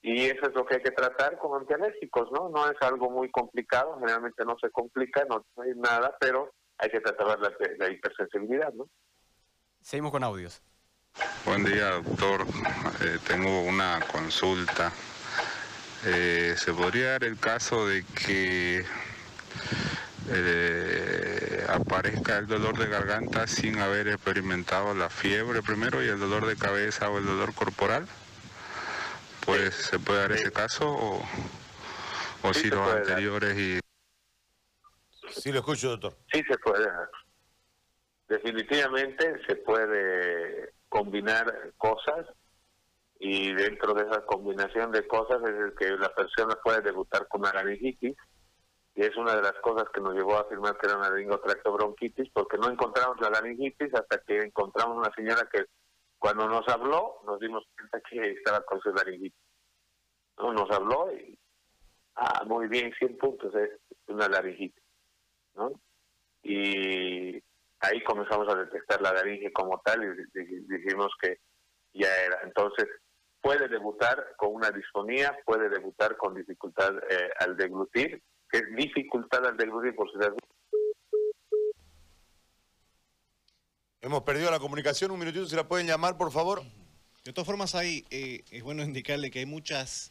Y eso es lo que hay que tratar con antialérgicos, ¿no? No es algo muy complicado, generalmente no se complica, no, hay nada, pero hay que tratar la, la hipersensibilidad, ¿no? Seguimos con audios. Buen día, doctor. Eh, tengo una consulta. Eh, ¿Se podría dar el caso de que eh, aparezca el dolor de garganta sin haber experimentado la fiebre primero y el dolor de cabeza o el dolor corporal? Pues, ¿Se puede dar ese caso o, o si los anteriores y... Sí, lo escucho, doctor. Sí, se puede dar definitivamente se puede combinar cosas y dentro de esa combinación de cosas es el que la persona puede debutar con una laringitis y es una de las cosas que nos llevó a afirmar que era una laringotractobronquitis porque no encontramos la laringitis hasta que encontramos una señora que cuando nos habló nos dimos cuenta que estaba con su laringitis. ¿No? Nos habló y, ah, muy bien, 100 puntos, es una laringitis. ¿no? Y ahí comenzamos a detectar la laringe como tal y dijimos que ya era. Entonces, puede debutar con una disfonía, puede debutar con dificultad eh, al deglutir, es dificultad al por si Hemos perdido la comunicación, un minutito, si la pueden llamar, por favor. De todas formas, hay, eh, es bueno indicarle que hay muchas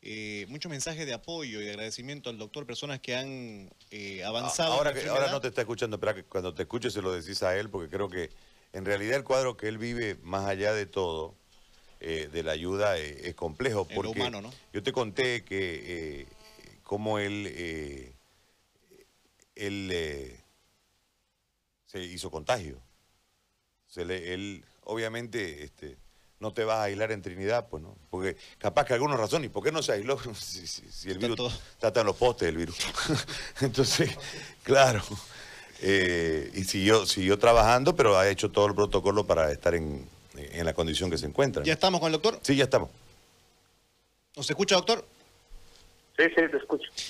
eh, muchos mensajes de apoyo y de agradecimiento al doctor, personas que han eh, avanzado. Ahora, que, ahora no te está escuchando, espera que cuando te escuche se lo decís a él, porque creo que en realidad el cuadro que él vive, más allá de todo, eh, de la ayuda, es complejo. Porque humano, ¿no? Yo te conté que cómo él, él se hizo contagio. Se le, él, obviamente, este, no te vas a aislar en Trinidad, pues no. Porque capaz que alguna razón, ¿y por qué no se aisló? <laughs> Si, el virus está, en los postes el virus. <laughs> Entonces, claro. Eh, y siguió, siguió trabajando, pero ha hecho todo el protocolo para estar en, la condición que se encuentra. ¿Ya estamos con el doctor? Sí, ya estamos. ¿Nos escucha, doctor?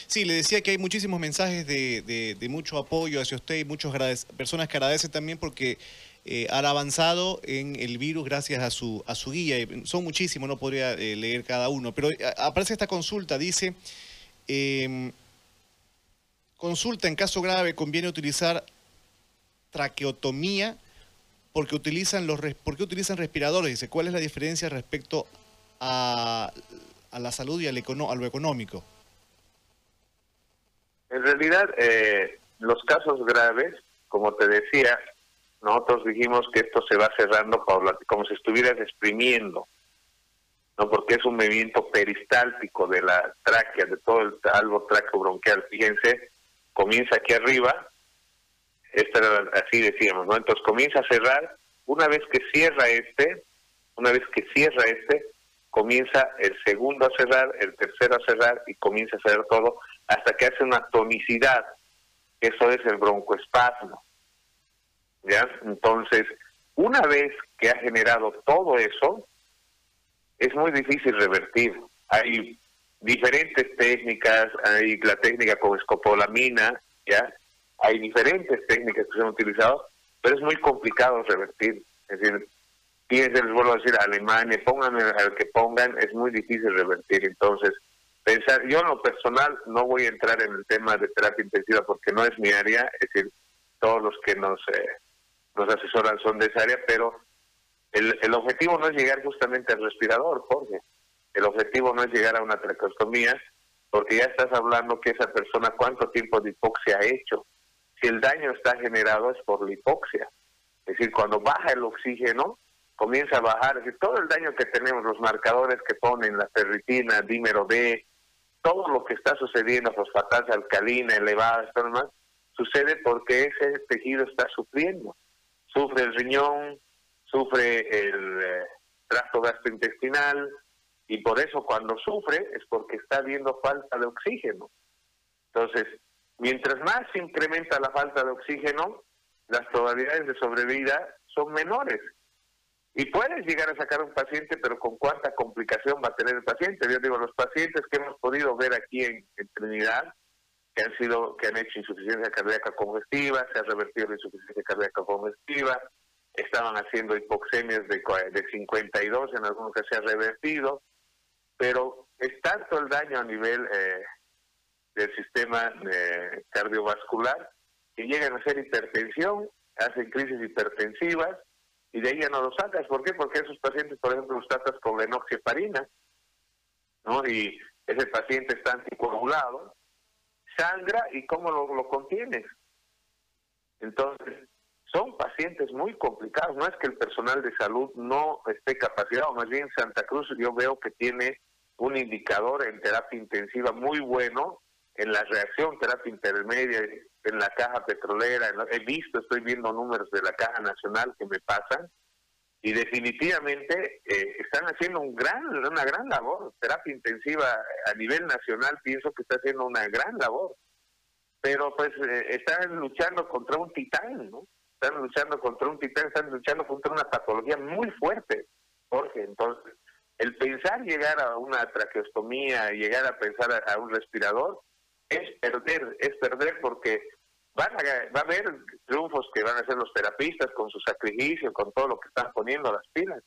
Sí, le decía que hay muchísimos mensajes de, mucho apoyo hacia usted y muchas personas que agradecen también porque eh, han avanzado en el virus gracias a su, a su guía. Son muchísimos, no podría eh, leer cada uno, pero eh, aparece esta consulta, dice, em, consulta en caso grave, conviene utilizar traqueotomía porque utilizan, los, porque utilizan respiradores. Dice, ¿cuál es la diferencia respecto a, a la salud y al a lo económico? En realidad, los casos graves, como te decía, nosotros dijimos que esto se va cerrando como si estuvieras exprimiendo, ¿no? porque es un movimiento peristáltico de la tráquea, de todo el algo tráqueo bronquial. Fíjense, comienza aquí arriba, esta era, así decíamos, ¿no? Entonces comienza a cerrar, una vez que cierra este, una vez que cierra este, comienza el segundo a cerrar, el tercero a cerrar y comienza a cerrar todo hasta que hace una tonicidad. Eso es el broncoespasmo. ¿ya? Entonces, una vez que ha generado todo eso, es muy difícil revertir. Hay diferentes técnicas, hay la técnica con escopolamina, ¿ya? Hay diferentes técnicas que se han utilizado, pero es muy complicado revertir. Es decir, fíjense, les vuelvo a decir, Alemania, pongan al que pongan, es muy difícil revertir. Entonces, pensar, yo en lo personal no voy a entrar en el tema de terapia intensiva porque no es mi área, es decir, todos los que nos... Eh, nos asesoran son de esa área, pero el, el objetivo no es llegar justamente al respirador, Jorge. El objetivo no es llegar a una traqueostomía, porque ya estás hablando que esa persona cuánto tiempo de hipoxia ha hecho. Si el daño está generado es por la hipoxia. Es decir, cuando baja el oxígeno, comienza a bajar, es decir, todo el daño que tenemos, los marcadores que ponen, la ferritina, dímero D, todo lo que está sucediendo, fosfatasa alcalina elevada, demás, sucede porque ese tejido está sufriendo. Sufre el riñón, sufre el eh, tracto gastrointestinal, y por eso cuando sufre es porque está habiendo falta de oxígeno. Entonces, mientras más se incrementa la falta de oxígeno, las probabilidades de sobrevida son menores. Y puedes llegar a sacar un paciente, pero con cuánta complicación va a tener el paciente. Yo digo, los pacientes que hemos podido ver aquí en, Trinidad, que han sido, que han hecho insuficiencia cardíaca congestiva, se ha revertido la insuficiencia cardíaca congestiva, estaban haciendo hipoxemias de, de 52, en algunos que se ha revertido, pero es tanto el daño a nivel eh, del sistema eh, cardiovascular que llegan a ser hipertensión, hacen crisis hipertensivas, y de ahí no lo sacas. ¿Por qué? Porque esos pacientes, por ejemplo, los tratas con enoxaparina, ¿no? Y ese paciente está anticoagulado, sangra y cómo lo, lo contienes. Entonces, son pacientes muy complicados. No es que el personal de salud no esté capacitado, más bien Santa Cruz yo veo que tiene un indicador en terapia intensiva muy bueno en la reacción terapia intermedia en la caja petrolera, he visto, estoy viendo números de la caja nacional que me pasan y definitivamente eh, están haciendo un gran, una gran labor. Terapia intensiva a nivel nacional pienso que está haciendo una gran labor, pero pues eh, están luchando contra un titán, ¿no? Están luchando contra un titán, están luchando contra una patología muy fuerte, Jorge. Entonces, el pensar llegar a una traqueostomía, llegar a pensar a un respirador, es perder, es perder porque van a, va a haber triunfos que van a hacer los terapistas con su sacrificio, con todo lo que están poniendo las pilas,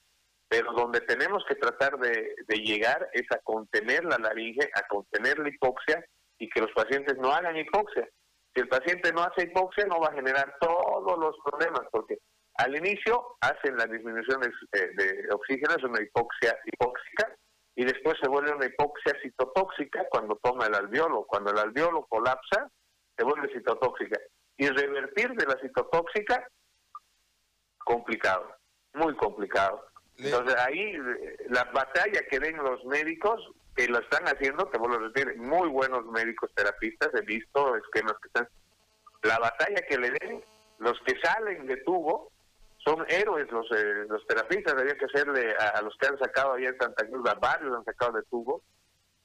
pero donde tenemos que tratar de, llegar es a contener la laringe, a contener la hipoxia y que los pacientes no hagan hipoxia. Si el paciente no hace hipoxia, no va a generar todos los problemas, porque al inicio hacen la disminución de, de oxígeno, es una hipoxia hipóxica, y después se vuelve una hipoxia citotóxica cuando toma el alveolo. Cuando el alveolo colapsa, se vuelve citotóxica. Y revertir de la citotóxica, complicado, muy complicado. Entonces ahí la batalla que den los médicos, que lo están haciendo, te vuelvo a decir, muy buenos médicos terapistas, he visto esquemas que están... La batalla que le den los que salen de tubo son héroes los, eh, los terapistas, había que hacerle a, los que han sacado allá en Santa Cruz, a varios han sacado de tubo,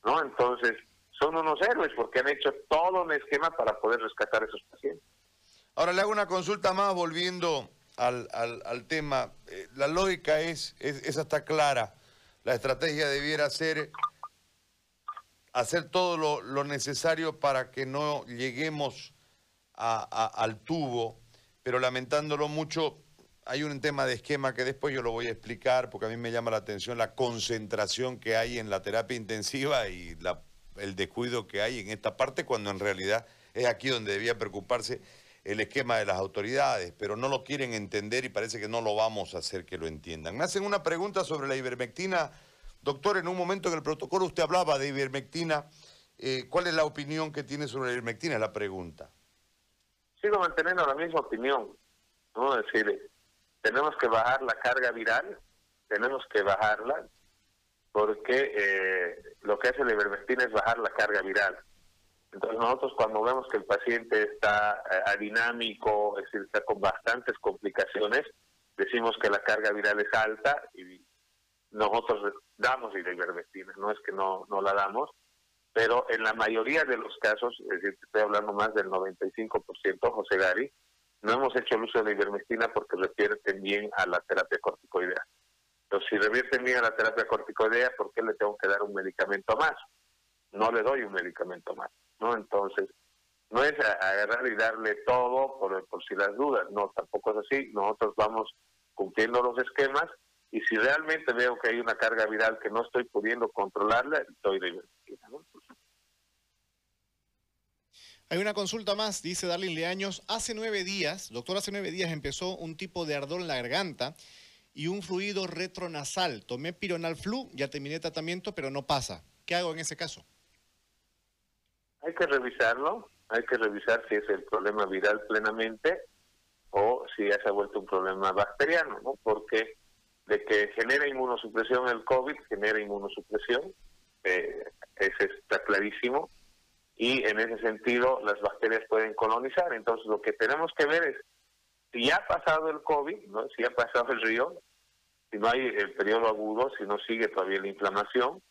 ¿no? Entonces, son unos héroes porque han hecho todo un esquema para poder rescatar a esos pacientes. Ahora le hago una consulta más volviendo al, al, tema. Eh, la lógica es, es, esa está clara. La estrategia debiera ser hacer todo lo, lo necesario para que no lleguemos a, al tubo, pero lamentándolo mucho, hay un tema de esquema que después yo lo voy a explicar porque a mí me llama la atención la concentración que hay en la terapia intensiva y el descuido que hay en esta parte cuando en realidad es aquí donde debía preocuparse el esquema de las autoridades, pero no lo quieren entender y parece que no lo vamos a hacer que lo entiendan. Me hacen una pregunta sobre la ivermectina. Doctor, en un momento en el protocolo usted hablaba de ivermectina. Eh, ¿Cuál es la opinión que tiene sobre la ivermectina? Es la pregunta. Sigo manteniendo la misma opinión. ¿no? Decir, tenemos que bajar la carga viral, tenemos que bajarla, porque eh, lo que hace la ivermectina es bajar la carga viral. Entonces nosotros cuando vemos que el paciente está eh, adinámico, es decir, está con bastantes complicaciones, decimos que la carga viral es alta y nosotros damos la ivermectina, no es que no, no la damos, pero en la mayoría de los casos, es decir, estoy hablando más del 95%, José Gary, no hemos hecho el uso de la ivermectina porque revierten bien a la terapia corticoidea. Entonces, si revierten bien a la terapia corticoidea, ¿por qué le tengo que dar un medicamento más? No le doy un medicamento más, ¿no? Entonces, no es agarrar y darle todo por, por si las dudas, no, tampoco es así. Nosotros vamos cumpliendo los esquemas y si realmente veo que hay una carga viral que no estoy pudiendo controlarla, doy la ivermectina. Hay una consulta más, dice Darlene Leaños. Hace nueve días, doctor, hace nueve días empezó un tipo de ardor en la garganta y un fluido retronasal. Tomé pironal flu, ya terminé tratamiento, pero no pasa. ¿Qué hago en ese caso? Hay que revisarlo, hay que revisar si es el problema viral plenamente o si ya se ha vuelto un problema bacteriano, ¿no? Porque de que genera inmunosupresión el COVID, genera inmunosupresión, eh, eso está clarísimo, y en ese sentido las bacterias pueden colonizar. Entonces lo que tenemos que ver es si ha pasado el COVID, ¿no? si ha pasado el río, si no hay el periodo agudo, si no sigue todavía la inflamación,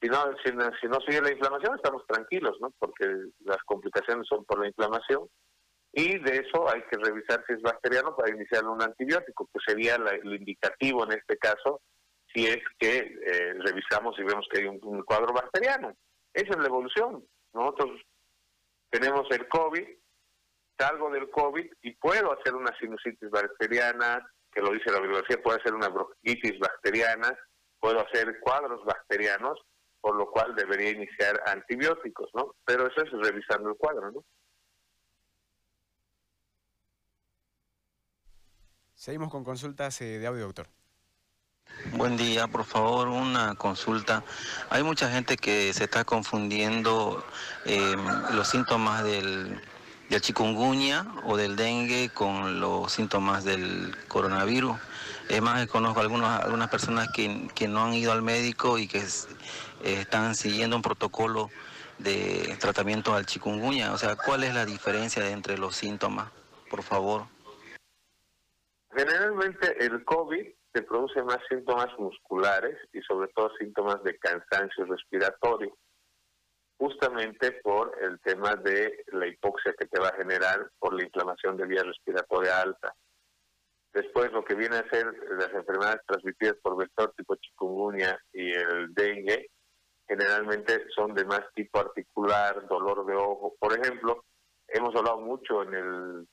si no, si, no sigue la inflamación estamos tranquilos, ¿no? porque las complicaciones son por la inflamación, y de eso hay que revisar si es bacteriano para iniciar un antibiótico, que sería el indicativo en este caso, si es que eh, revisamos y vemos que hay un, cuadro bacteriano. Esa es la evolución. Nosotros tenemos el COVID, salgo del COVID y puedo hacer una sinusitis bacteriana, que lo dice la bibliografía, puedo hacer una bronquitis bacteriana, puedo hacer cuadros bacterianos, por lo cual debería iniciar antibióticos, ¿no? Pero eso es revisando el cuadro, ¿no? Seguimos con consultas eh, de audio, doctor. Buen día, por favor, una consulta. Hay mucha gente que se está confundiendo em, los síntomas del, del chikungunya o del dengue con los síntomas del coronavirus. Es más, conozco algunas, algunas personas que, que no han ido al médico y que están siguiendo un protocolo de tratamiento al chikungunya. O sea, ¿cuál es la diferencia entre los síntomas? Por favor. Generalmente el COVID se produce más síntomas musculares y sobre todo síntomas de cansancio respiratorio, justamente por el tema de la hipoxia que te va a generar por la inflamación de vía respiratoria alta. Después lo que viene a ser las enfermedades transmitidas por vector tipo chikungunya y el dengue, generalmente son de más tipo articular, dolor de ojo. Por ejemplo, hemos hablado mucho en el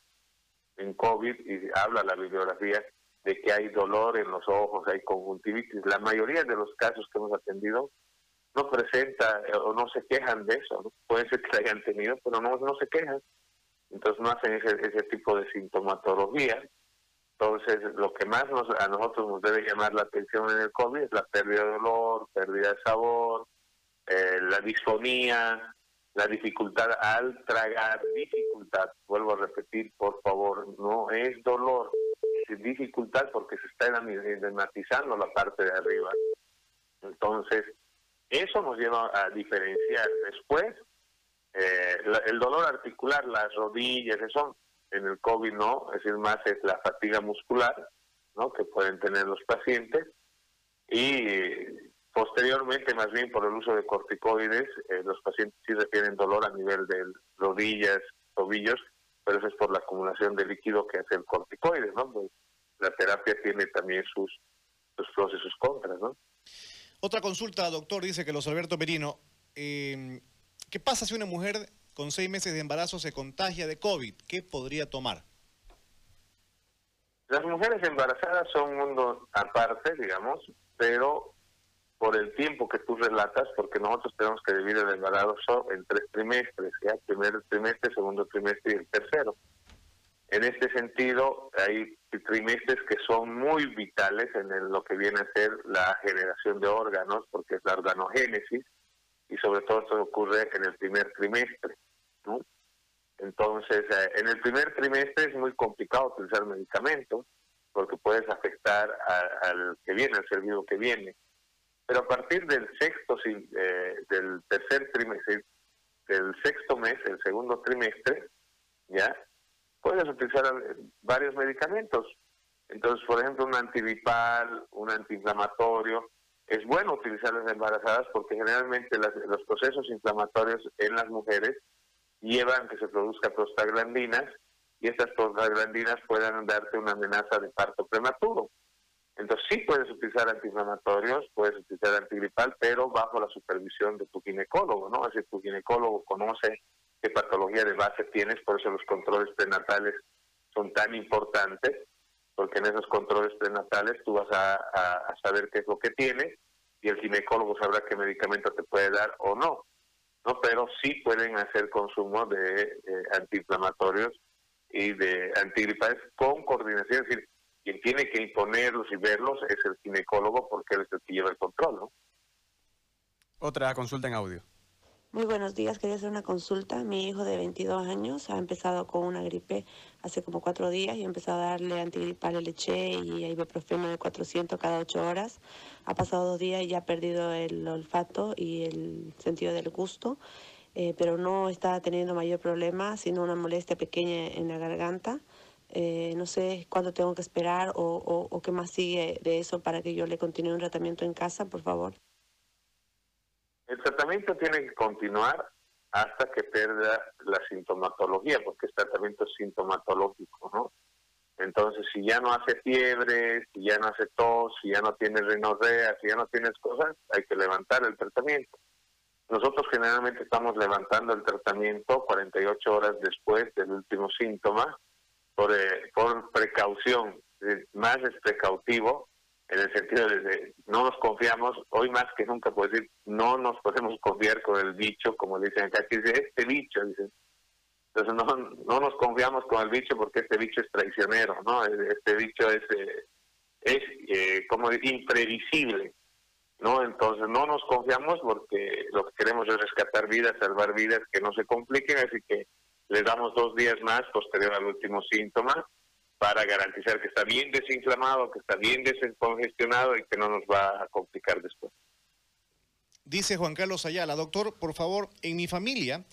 en COVID y habla la bibliografía de que hay dolor en los ojos, hay conjuntivitis. La mayoría de los casos que hemos atendido no presenta eh, o no se quejan de eso. Puede ser que la hayan tenido, pero no, no se quejan. Entonces no hacen ese, ese tipo de sintomatología. Entonces, lo que más nos, a nosotros nos debe llamar la atención en el COVID es la pérdida de dolor, pérdida de sabor, eh, la disfonía, la dificultad al tragar, dificultad, vuelvo a repetir, por favor, no es dolor, dificultad porque se está edematizando la parte de arriba. Entonces, eso nos lleva a diferenciar. Después, eh, el dolor articular, las rodillas, eso en el COVID no, es decir, más es la fatiga muscular, ¿no? Que pueden tener los pacientes. Y Posteriormente, más bien por el uso de corticoides, eh, los pacientes sí refieren dolor a nivel de rodillas, tobillos, pero eso es por la acumulación de líquido que hace el corticoide, ¿no? Pues, la terapia tiene también sus, sus pros y sus contras, ¿no? Otra consulta, doctor, dice que los Alberto Merino, eh, ¿qué pasa si una mujer con seis meses de embarazo se contagia de COVID? ¿Qué podría tomar? Las mujeres embarazadas son un mundo aparte, digamos, pero por el tiempo que tú relatas, porque nosotros tenemos que dividir el embarazo en tres trimestres, ¿ya? Primer trimestre, segundo trimestre y el tercero. En este sentido, hay trimestres que son muy vitales en lo que viene a ser la generación de órganos, porque es la organogénesis, y sobre todo esto ocurre en el primer trimestre. Entonces, eh, en el primer trimestre es muy complicado utilizar medicamentos, porque puedes afectar al que viene, al ser vivo que viene pero a partir del sexto, eh, del tercer trimestre, del sexto mes, el segundo trimestre, ya, puedes utilizar varios medicamentos. Entonces, por ejemplo, un antigripal, un antiinflamatorio. Es bueno utilizar las embarazadas porque generalmente los procesos inflamatorios en las mujeres llevan que se produzcan prostaglandinas y estas prostaglandinas puedan darte una amenaza de parto prematuro. Entonces sí puedes utilizar antiinflamatorios, puedes utilizar antigripal, pero bajo la supervisión de tu ginecólogo, ¿no? Es decir, tu ginecólogo conoce qué patología de base tienes, por eso los controles prenatales son tan importantes, porque en esos controles prenatales tú vas a, saber qué es lo que tienes y el ginecólogo sabrá qué medicamento te puede dar o no. ¿no? Pero sí pueden hacer consumo de eh, antiinflamatorios y de antigripales con coordinación, es decir, quien tiene que imponerlos y verlos es el ginecólogo porque él es el que lleva el control, ¿no? Otra consulta en audio. Muy buenos días, quería hacer una consulta. Mi hijo de 22 años ha empezado con una gripe hace como cuatro días y he empezado a darle antigripal leche y ibuprofeno de 400 cada ocho horas. Ha pasado dos días y ya ha perdido el olfato y el sentido del gusto, eh, pero no está teniendo mayor problema, sino una molestia pequeña en la garganta. Eh, no sé cuánto tengo que esperar o, qué más sigue de eso para que yo le continúe un tratamiento en casa, por favor. El tratamiento tiene que continuar hasta que pierda la sintomatología, porque es tratamiento sintomatológico, ¿no? Entonces, si ya no hace fiebre, si ya no hace tos, si ya no tiene rinorrea, si ya no tienes cosas, hay que levantar el tratamiento. Nosotros generalmente estamos levantando el tratamiento 48 horas después del último síntoma por, eh, por precaución. Más es precautivo en el sentido de no nos confiamos, hoy más que nunca puedo decir, no nos podemos confiar con el bicho, como dicen acá, que dice, este bicho, dicen. Entonces no, no nos confiamos con el bicho porque este bicho es traicionero, ¿no? Este bicho es, eh, es eh, como imprevisible, ¿no? Entonces no nos confiamos porque lo que queremos es rescatar vidas, salvar vidas, que no se compliquen, así que le damos dos días más posterior al último síntoma para garantizar que está bien desinflamado, que está bien descongestionado y que no nos va a complicar después. Dice Juan Carlos Ayala, doctor, por favor, en mi familia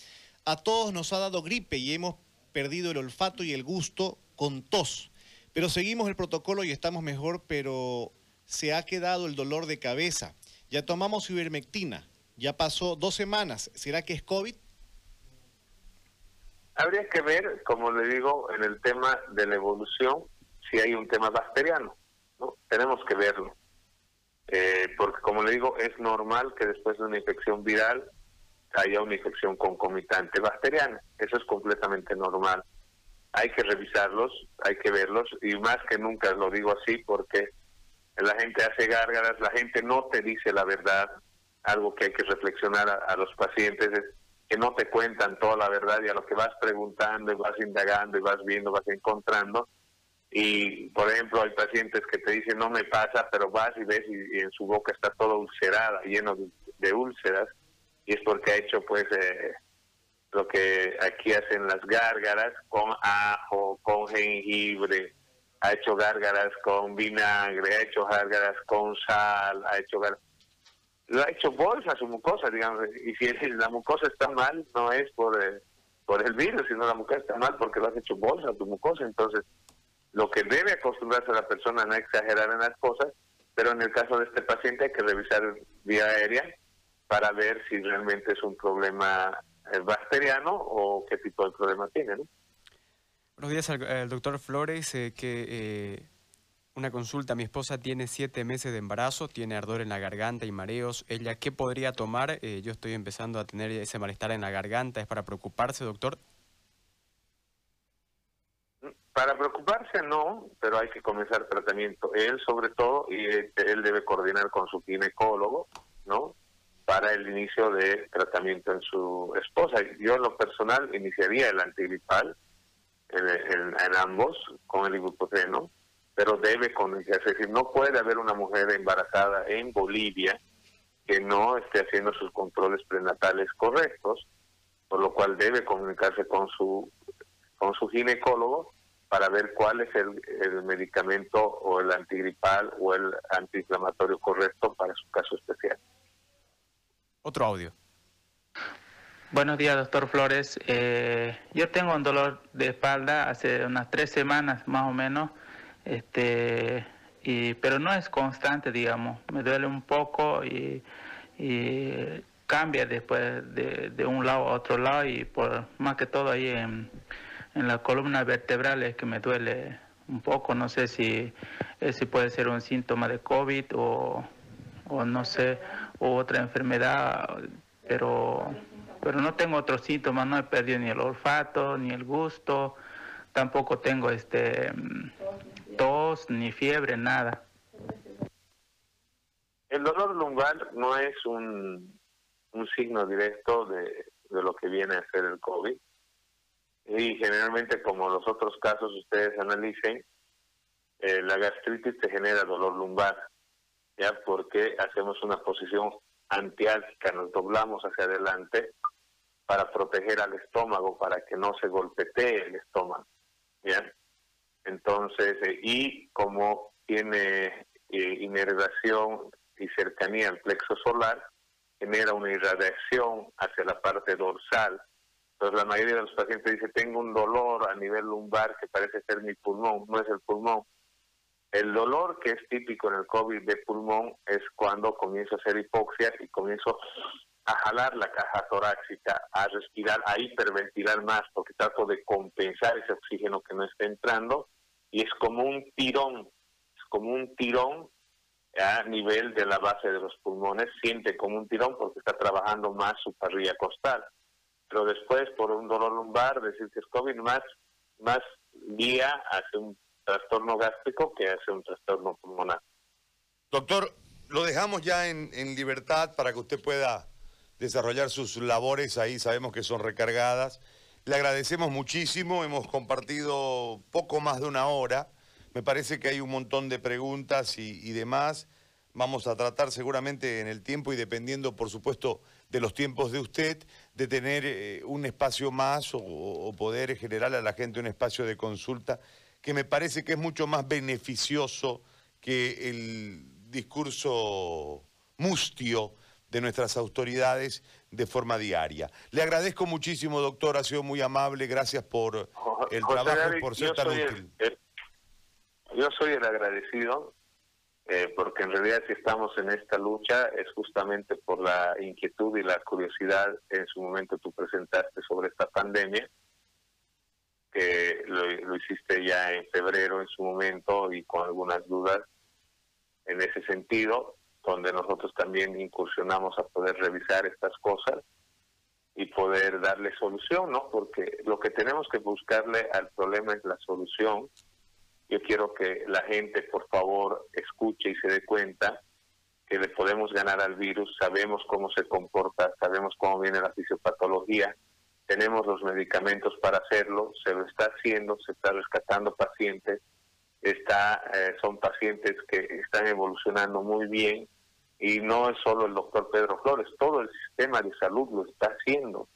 a todos nos ha dado gripe y hemos perdido el olfato y el gusto con tos, pero seguimos el protocolo y estamos mejor, pero se ha quedado el dolor de cabeza. Ya tomamos ivermectina, ya pasó dos semanas, ¿será que es COVID? Habría que ver, como le digo, en el tema de la evolución, si hay un tema bacteriano. ¿no? Tenemos que verlo. Eh, porque, como le digo, es normal que después de una infección viral haya una infección concomitante bacteriana. Eso es completamente normal. Hay que revisarlos, hay que verlos, y más que nunca lo digo así porque la gente hace gárgaras, la gente no te dice la verdad. Algo que hay que reflexionar a, a los pacientes es que no te cuentan toda la verdad y a lo que vas preguntando y vas indagando y vas viendo, vas encontrando. Y, por ejemplo, hay pacientes que te dicen, no me pasa, pero vas y ves y, en su boca está toda ulcerada, lleno de, úlceras, y es porque ha hecho, pues, eh, lo que aquí hacen las gárgaras con ajo, con jengibre, ha hecho gárgaras con vinagre, ha hecho gárgaras con sal, ha hecho gárgaras lo ha hecho bolsa su mucosa, digamos, y si <laughs> la mucosa está mal, no es por, eh, por el virus, sino la mucosa está mal porque lo has hecho bolsa tu mucosa. Entonces, lo que debe acostumbrarse a la persona no exagerar en las cosas, pero en el caso de este paciente hay que revisar vía aérea para ver si realmente es un problema eh, bacteriano o qué tipo de problema tiene. ¿no? Buenos días al, doctor Flores, eh, que una consulta, mi esposa tiene siete meses de embarazo, tiene ardor en la garganta y mareos. ¿Ella qué podría tomar? Eh, yo estoy empezando a tener ese malestar en la garganta. ¿Es para preocuparse, doctor? Para preocuparse no, pero hay que comenzar tratamiento. Él sobre todo, y él debe coordinar con su ginecólogo, ¿no? Para el inicio de tratamiento en su esposa. Yo en lo personal iniciaría el antigripal en, en ambos con el ibuprofeno pero debe comunicarse. Es decir, no puede haber una mujer embarazada en Bolivia que no esté haciendo sus controles prenatales correctos, por lo cual debe comunicarse con su, con su ginecólogo para ver cuál es el, el medicamento o el antigripal o el antiinflamatorio correcto para su caso especial. Otro audio. Buenos días, doctor Flores. Eh, yo tengo un dolor de espalda hace unas tres semanas más o menos este, y, pero no es constante, digamos, me duele un poco y, cambia después de, un lado a otro lado y por más que todo ahí en, la columna vertebral es que me duele un poco, no sé si, si puede ser un síntoma de COVID o, o no sé, o otra enfermedad, pero, pero no tengo otros síntomas, no he perdido ni el olfato, ni el gusto, tampoco tengo este tos, ni fiebre, nada. El dolor lumbar no es un, un signo directo de, de lo que viene a ser el COVID. Y generalmente, como los otros casos ustedes analicen, eh, la gastritis te genera dolor lumbar, ¿ya? Porque hacemos una posición antiálgica, nos doblamos hacia adelante para proteger al estómago, para que no se golpetee el estómago. ¿Bien? Entonces, eh, y como tiene eh, inervación y cercanía al plexo solar, genera una irradiación hacia la parte dorsal. Entonces la mayoría de los pacientes dice, tengo un dolor a nivel lumbar que parece ser mi pulmón, no es el pulmón. El dolor que es típico en el COVID de pulmón es cuando comienzo a hacer hipoxia y comienzo a jalar la caja torácica, a respirar, a hiperventilar más, porque trato de compensar ese oxígeno que no está entrando, y es como un tirón, es como un tirón a nivel de la base de los pulmones, siente como un tirón porque está trabajando más su parrilla costal. Pero después, por un dolor lumbar, decir que es COVID, más, más guía hace un trastorno gástrico que hace un trastorno pulmonar. Doctor, lo dejamos ya en, en libertad para que usted pueda desarrollar sus labores ahí, sabemos que son recargadas. Le agradecemos muchísimo, hemos compartido poco más de una hora. Me parece que hay un montón de preguntas y, demás. Vamos a tratar seguramente en el tiempo y dependiendo, por supuesto, de los tiempos de usted, de tener eh, un espacio más o, o, poder generar a la gente un espacio de consulta que me parece que es mucho más beneficioso que el discurso mustio de nuestras autoridades de forma diaria. Le agradezco muchísimo, doctor, ha sido muy amable, gracias por el trabajo y por ser tan útil yo soy el agradecido eh, porque en realidad si estamos en esta lucha es justamente por la inquietud y la curiosidad en su momento tú presentaste sobre esta pandemia, que lo, hiciste ya en febrero en su momento y con algunas dudas en ese sentido, donde nosotros también incursionamos a poder revisar estas cosas y poder darle solución, ¿no? Porque lo que tenemos que buscarle al problema es la solución. Yo quiero que la gente, por favor, escuche y se dé cuenta que le podemos ganar al virus, sabemos cómo se comporta, sabemos cómo viene la fisiopatología, tenemos los medicamentos para hacerlo, se lo está haciendo, se está rescatando pacientes, está, eh, son pacientes que están evolucionando muy bien y no es solo el doctor Pedro Flores, todo el sistema de salud lo está haciendo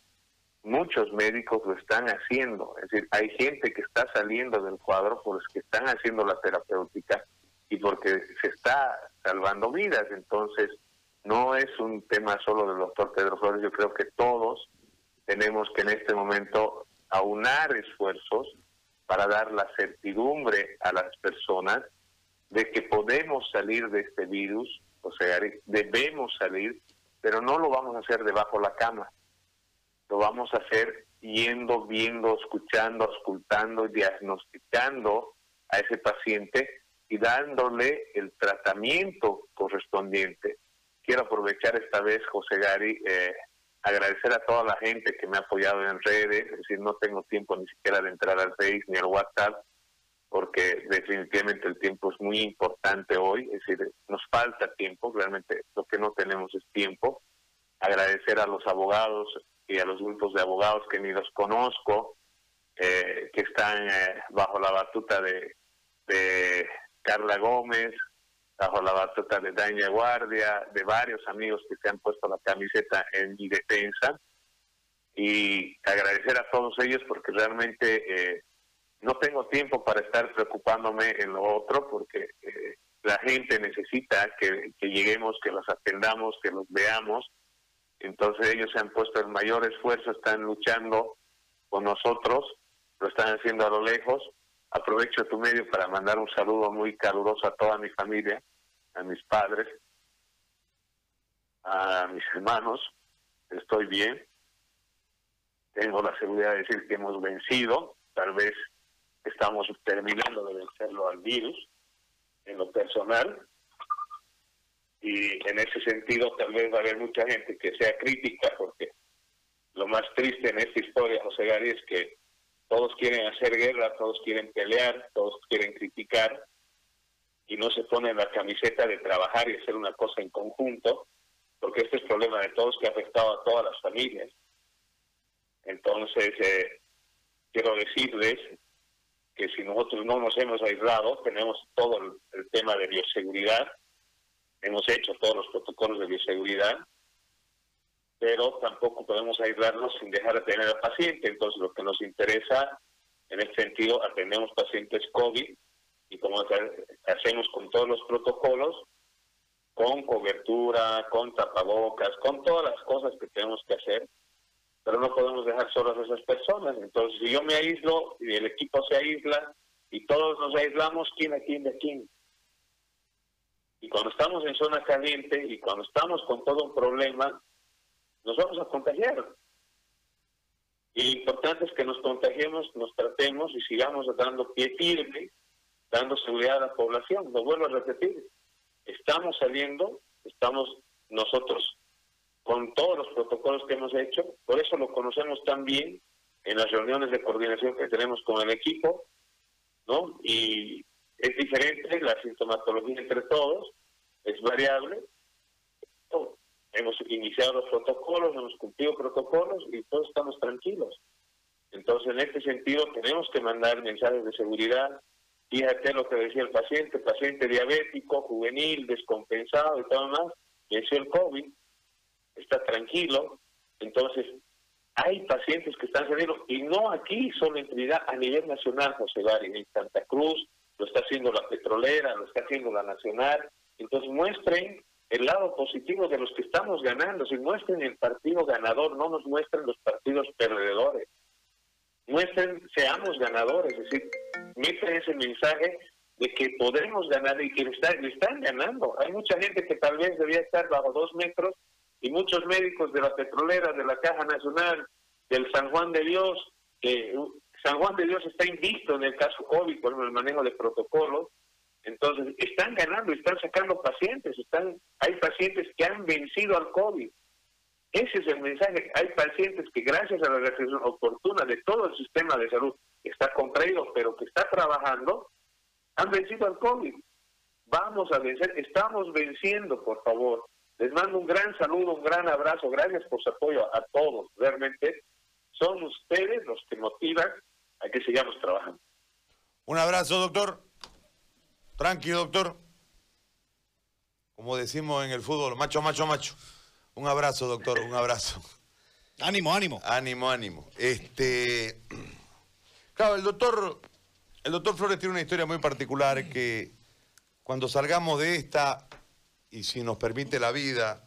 muchos médicos lo están haciendo. Es decir, hay gente que está saliendo del cuadro por los que están haciendo la terapéutica y porque se está salvando vidas. Entonces, no es un tema solo del doctor Pedro Flores, yo creo que todos tenemos que en este momento aunar esfuerzos para dar la certidumbre a las personas de que podemos salir de este virus, o sea, debemos salir, pero no lo vamos a hacer debajo de la cama lo vamos a hacer yendo, viendo, escuchando, escultando, diagnosticando a ese paciente y dándole el tratamiento correspondiente. Quiero aprovechar esta vez, José Gary, eh, agradecer a toda la gente que me ha apoyado en redes, es decir, no tengo tiempo ni siquiera de entrar al Face ni al WhatsApp, porque definitivamente el tiempo es muy importante hoy, es decir, nos falta tiempo, realmente lo que no tenemos es tiempo. Agradecer a los abogados, y a los grupos de abogados que ni los conozco, eh, que están eh, bajo la batuta de, Carla Gómez, bajo la batuta de Daña Guardia, de varios amigos que se han puesto la camiseta en mi defensa. Y agradecer a todos ellos porque realmente eh, no tengo tiempo para estar preocupándome en lo otro porque la gente necesita que, que lleguemos, que los atendamos, que los veamos entonces ellos se han puesto el mayor esfuerzo, están luchando con nosotros, lo están haciendo a lo lejos. Aprovecho tu medio para mandar un saludo muy caluroso a toda mi familia, a mis padres, a mis hermanos. Estoy bien. Tengo la seguridad de decir que hemos vencido. Tal vez estamos terminando de vencerlo al virus en lo personal, y en ese sentido tal vez va a haber mucha gente que sea crítica porque lo más triste en esta historia, José Gary, es que todos quieren hacer guerra, todos quieren pelear, todos quieren criticar y no se ponen la camiseta de trabajar y hacer una cosa en conjunto, porque este es el problema de todos que ha afectado a todas las familias. Entonces, eh, quiero decirles que si nosotros no nos hemos aislado, tenemos todo el tema de bioseguridad, hemos hecho todos los protocolos de bioseguridad pero tampoco podemos aislarnos sin dejar de tener al paciente. Entonces, lo que nos interesa en este sentido, atendemos pacientes COVID y como hacemos con todos los protocolos, con cobertura, con tapabocas, con todas las cosas que tenemos que hacer, pero no podemos dejar solas a esas personas. Entonces, si yo me aíslo y el equipo se aísla y todos nos aislamos, ¿quién a quién de quién? Y cuando estamos en zona caliente y cuando estamos con todo un problema, nos vamos a contagiar. Y lo importante es que nos contagiemos, nos tratemos y sigamos dando pie firme, dando seguridad a la población. Lo vuelvo a repetir. Estamos saliendo, estamos nosotros con todos los protocolos que hemos hecho, por eso lo conocemos tan bien en las reuniones de coordinación que tenemos con el equipo, ¿no? Y es diferente la sintomatología entre todos, es variable. Hemos iniciado los protocolos, hemos cumplido protocolos y todos estamos tranquilos. Entonces, en este sentido, tenemos que mandar mensajes de seguridad. Fíjate lo que decía el paciente, paciente diabético, juvenil, descompensado y todo más, venció el COVID, está tranquilo. Entonces, hay pacientes que están saliendo, y no aquí solo en Trinidad, a nivel nacional, José Bari, en Santa Cruz, lo está haciendo la petrolera, lo está haciendo la nacional. Entonces, muestren el lado positivo de los que estamos ganando, si muestren el partido ganador, no nos muestren los partidos perdedores. Muestren, seamos ganadores, es decir, meten ese mensaje de que podemos ganar y que están, están ganando. Hay mucha gente que tal vez debía estar bajo dos metros y muchos médicos de la petrolera, de la Caja Nacional, del San Juan de Dios, que San Juan de Dios está invisto en el caso COVID por el manejo de protocolos, entonces, están ganando, están sacando pacientes, están, hay pacientes que han vencido al COVID. Ese es el mensaje. Hay pacientes que gracias a la reacción oportuna de todo el sistema de salud, que está contraído, pero que está trabajando, han vencido al COVID. Vamos a vencer, estamos venciendo, por favor. Les mando un gran saludo, un gran abrazo. Gracias por su apoyo a todos. Realmente son ustedes los que motivan a que sigamos trabajando. Un abrazo, doctor. Tranqui, doctor. Como decimos en el fútbol, macho, macho, macho. Un abrazo, doctor, un abrazo. <laughs> Ánimo, ánimo. Ánimo, ánimo. Este. Claro, el doctor. El doctor Flores tiene una historia muy particular que cuando salgamos de esta, y si nos permite la vida,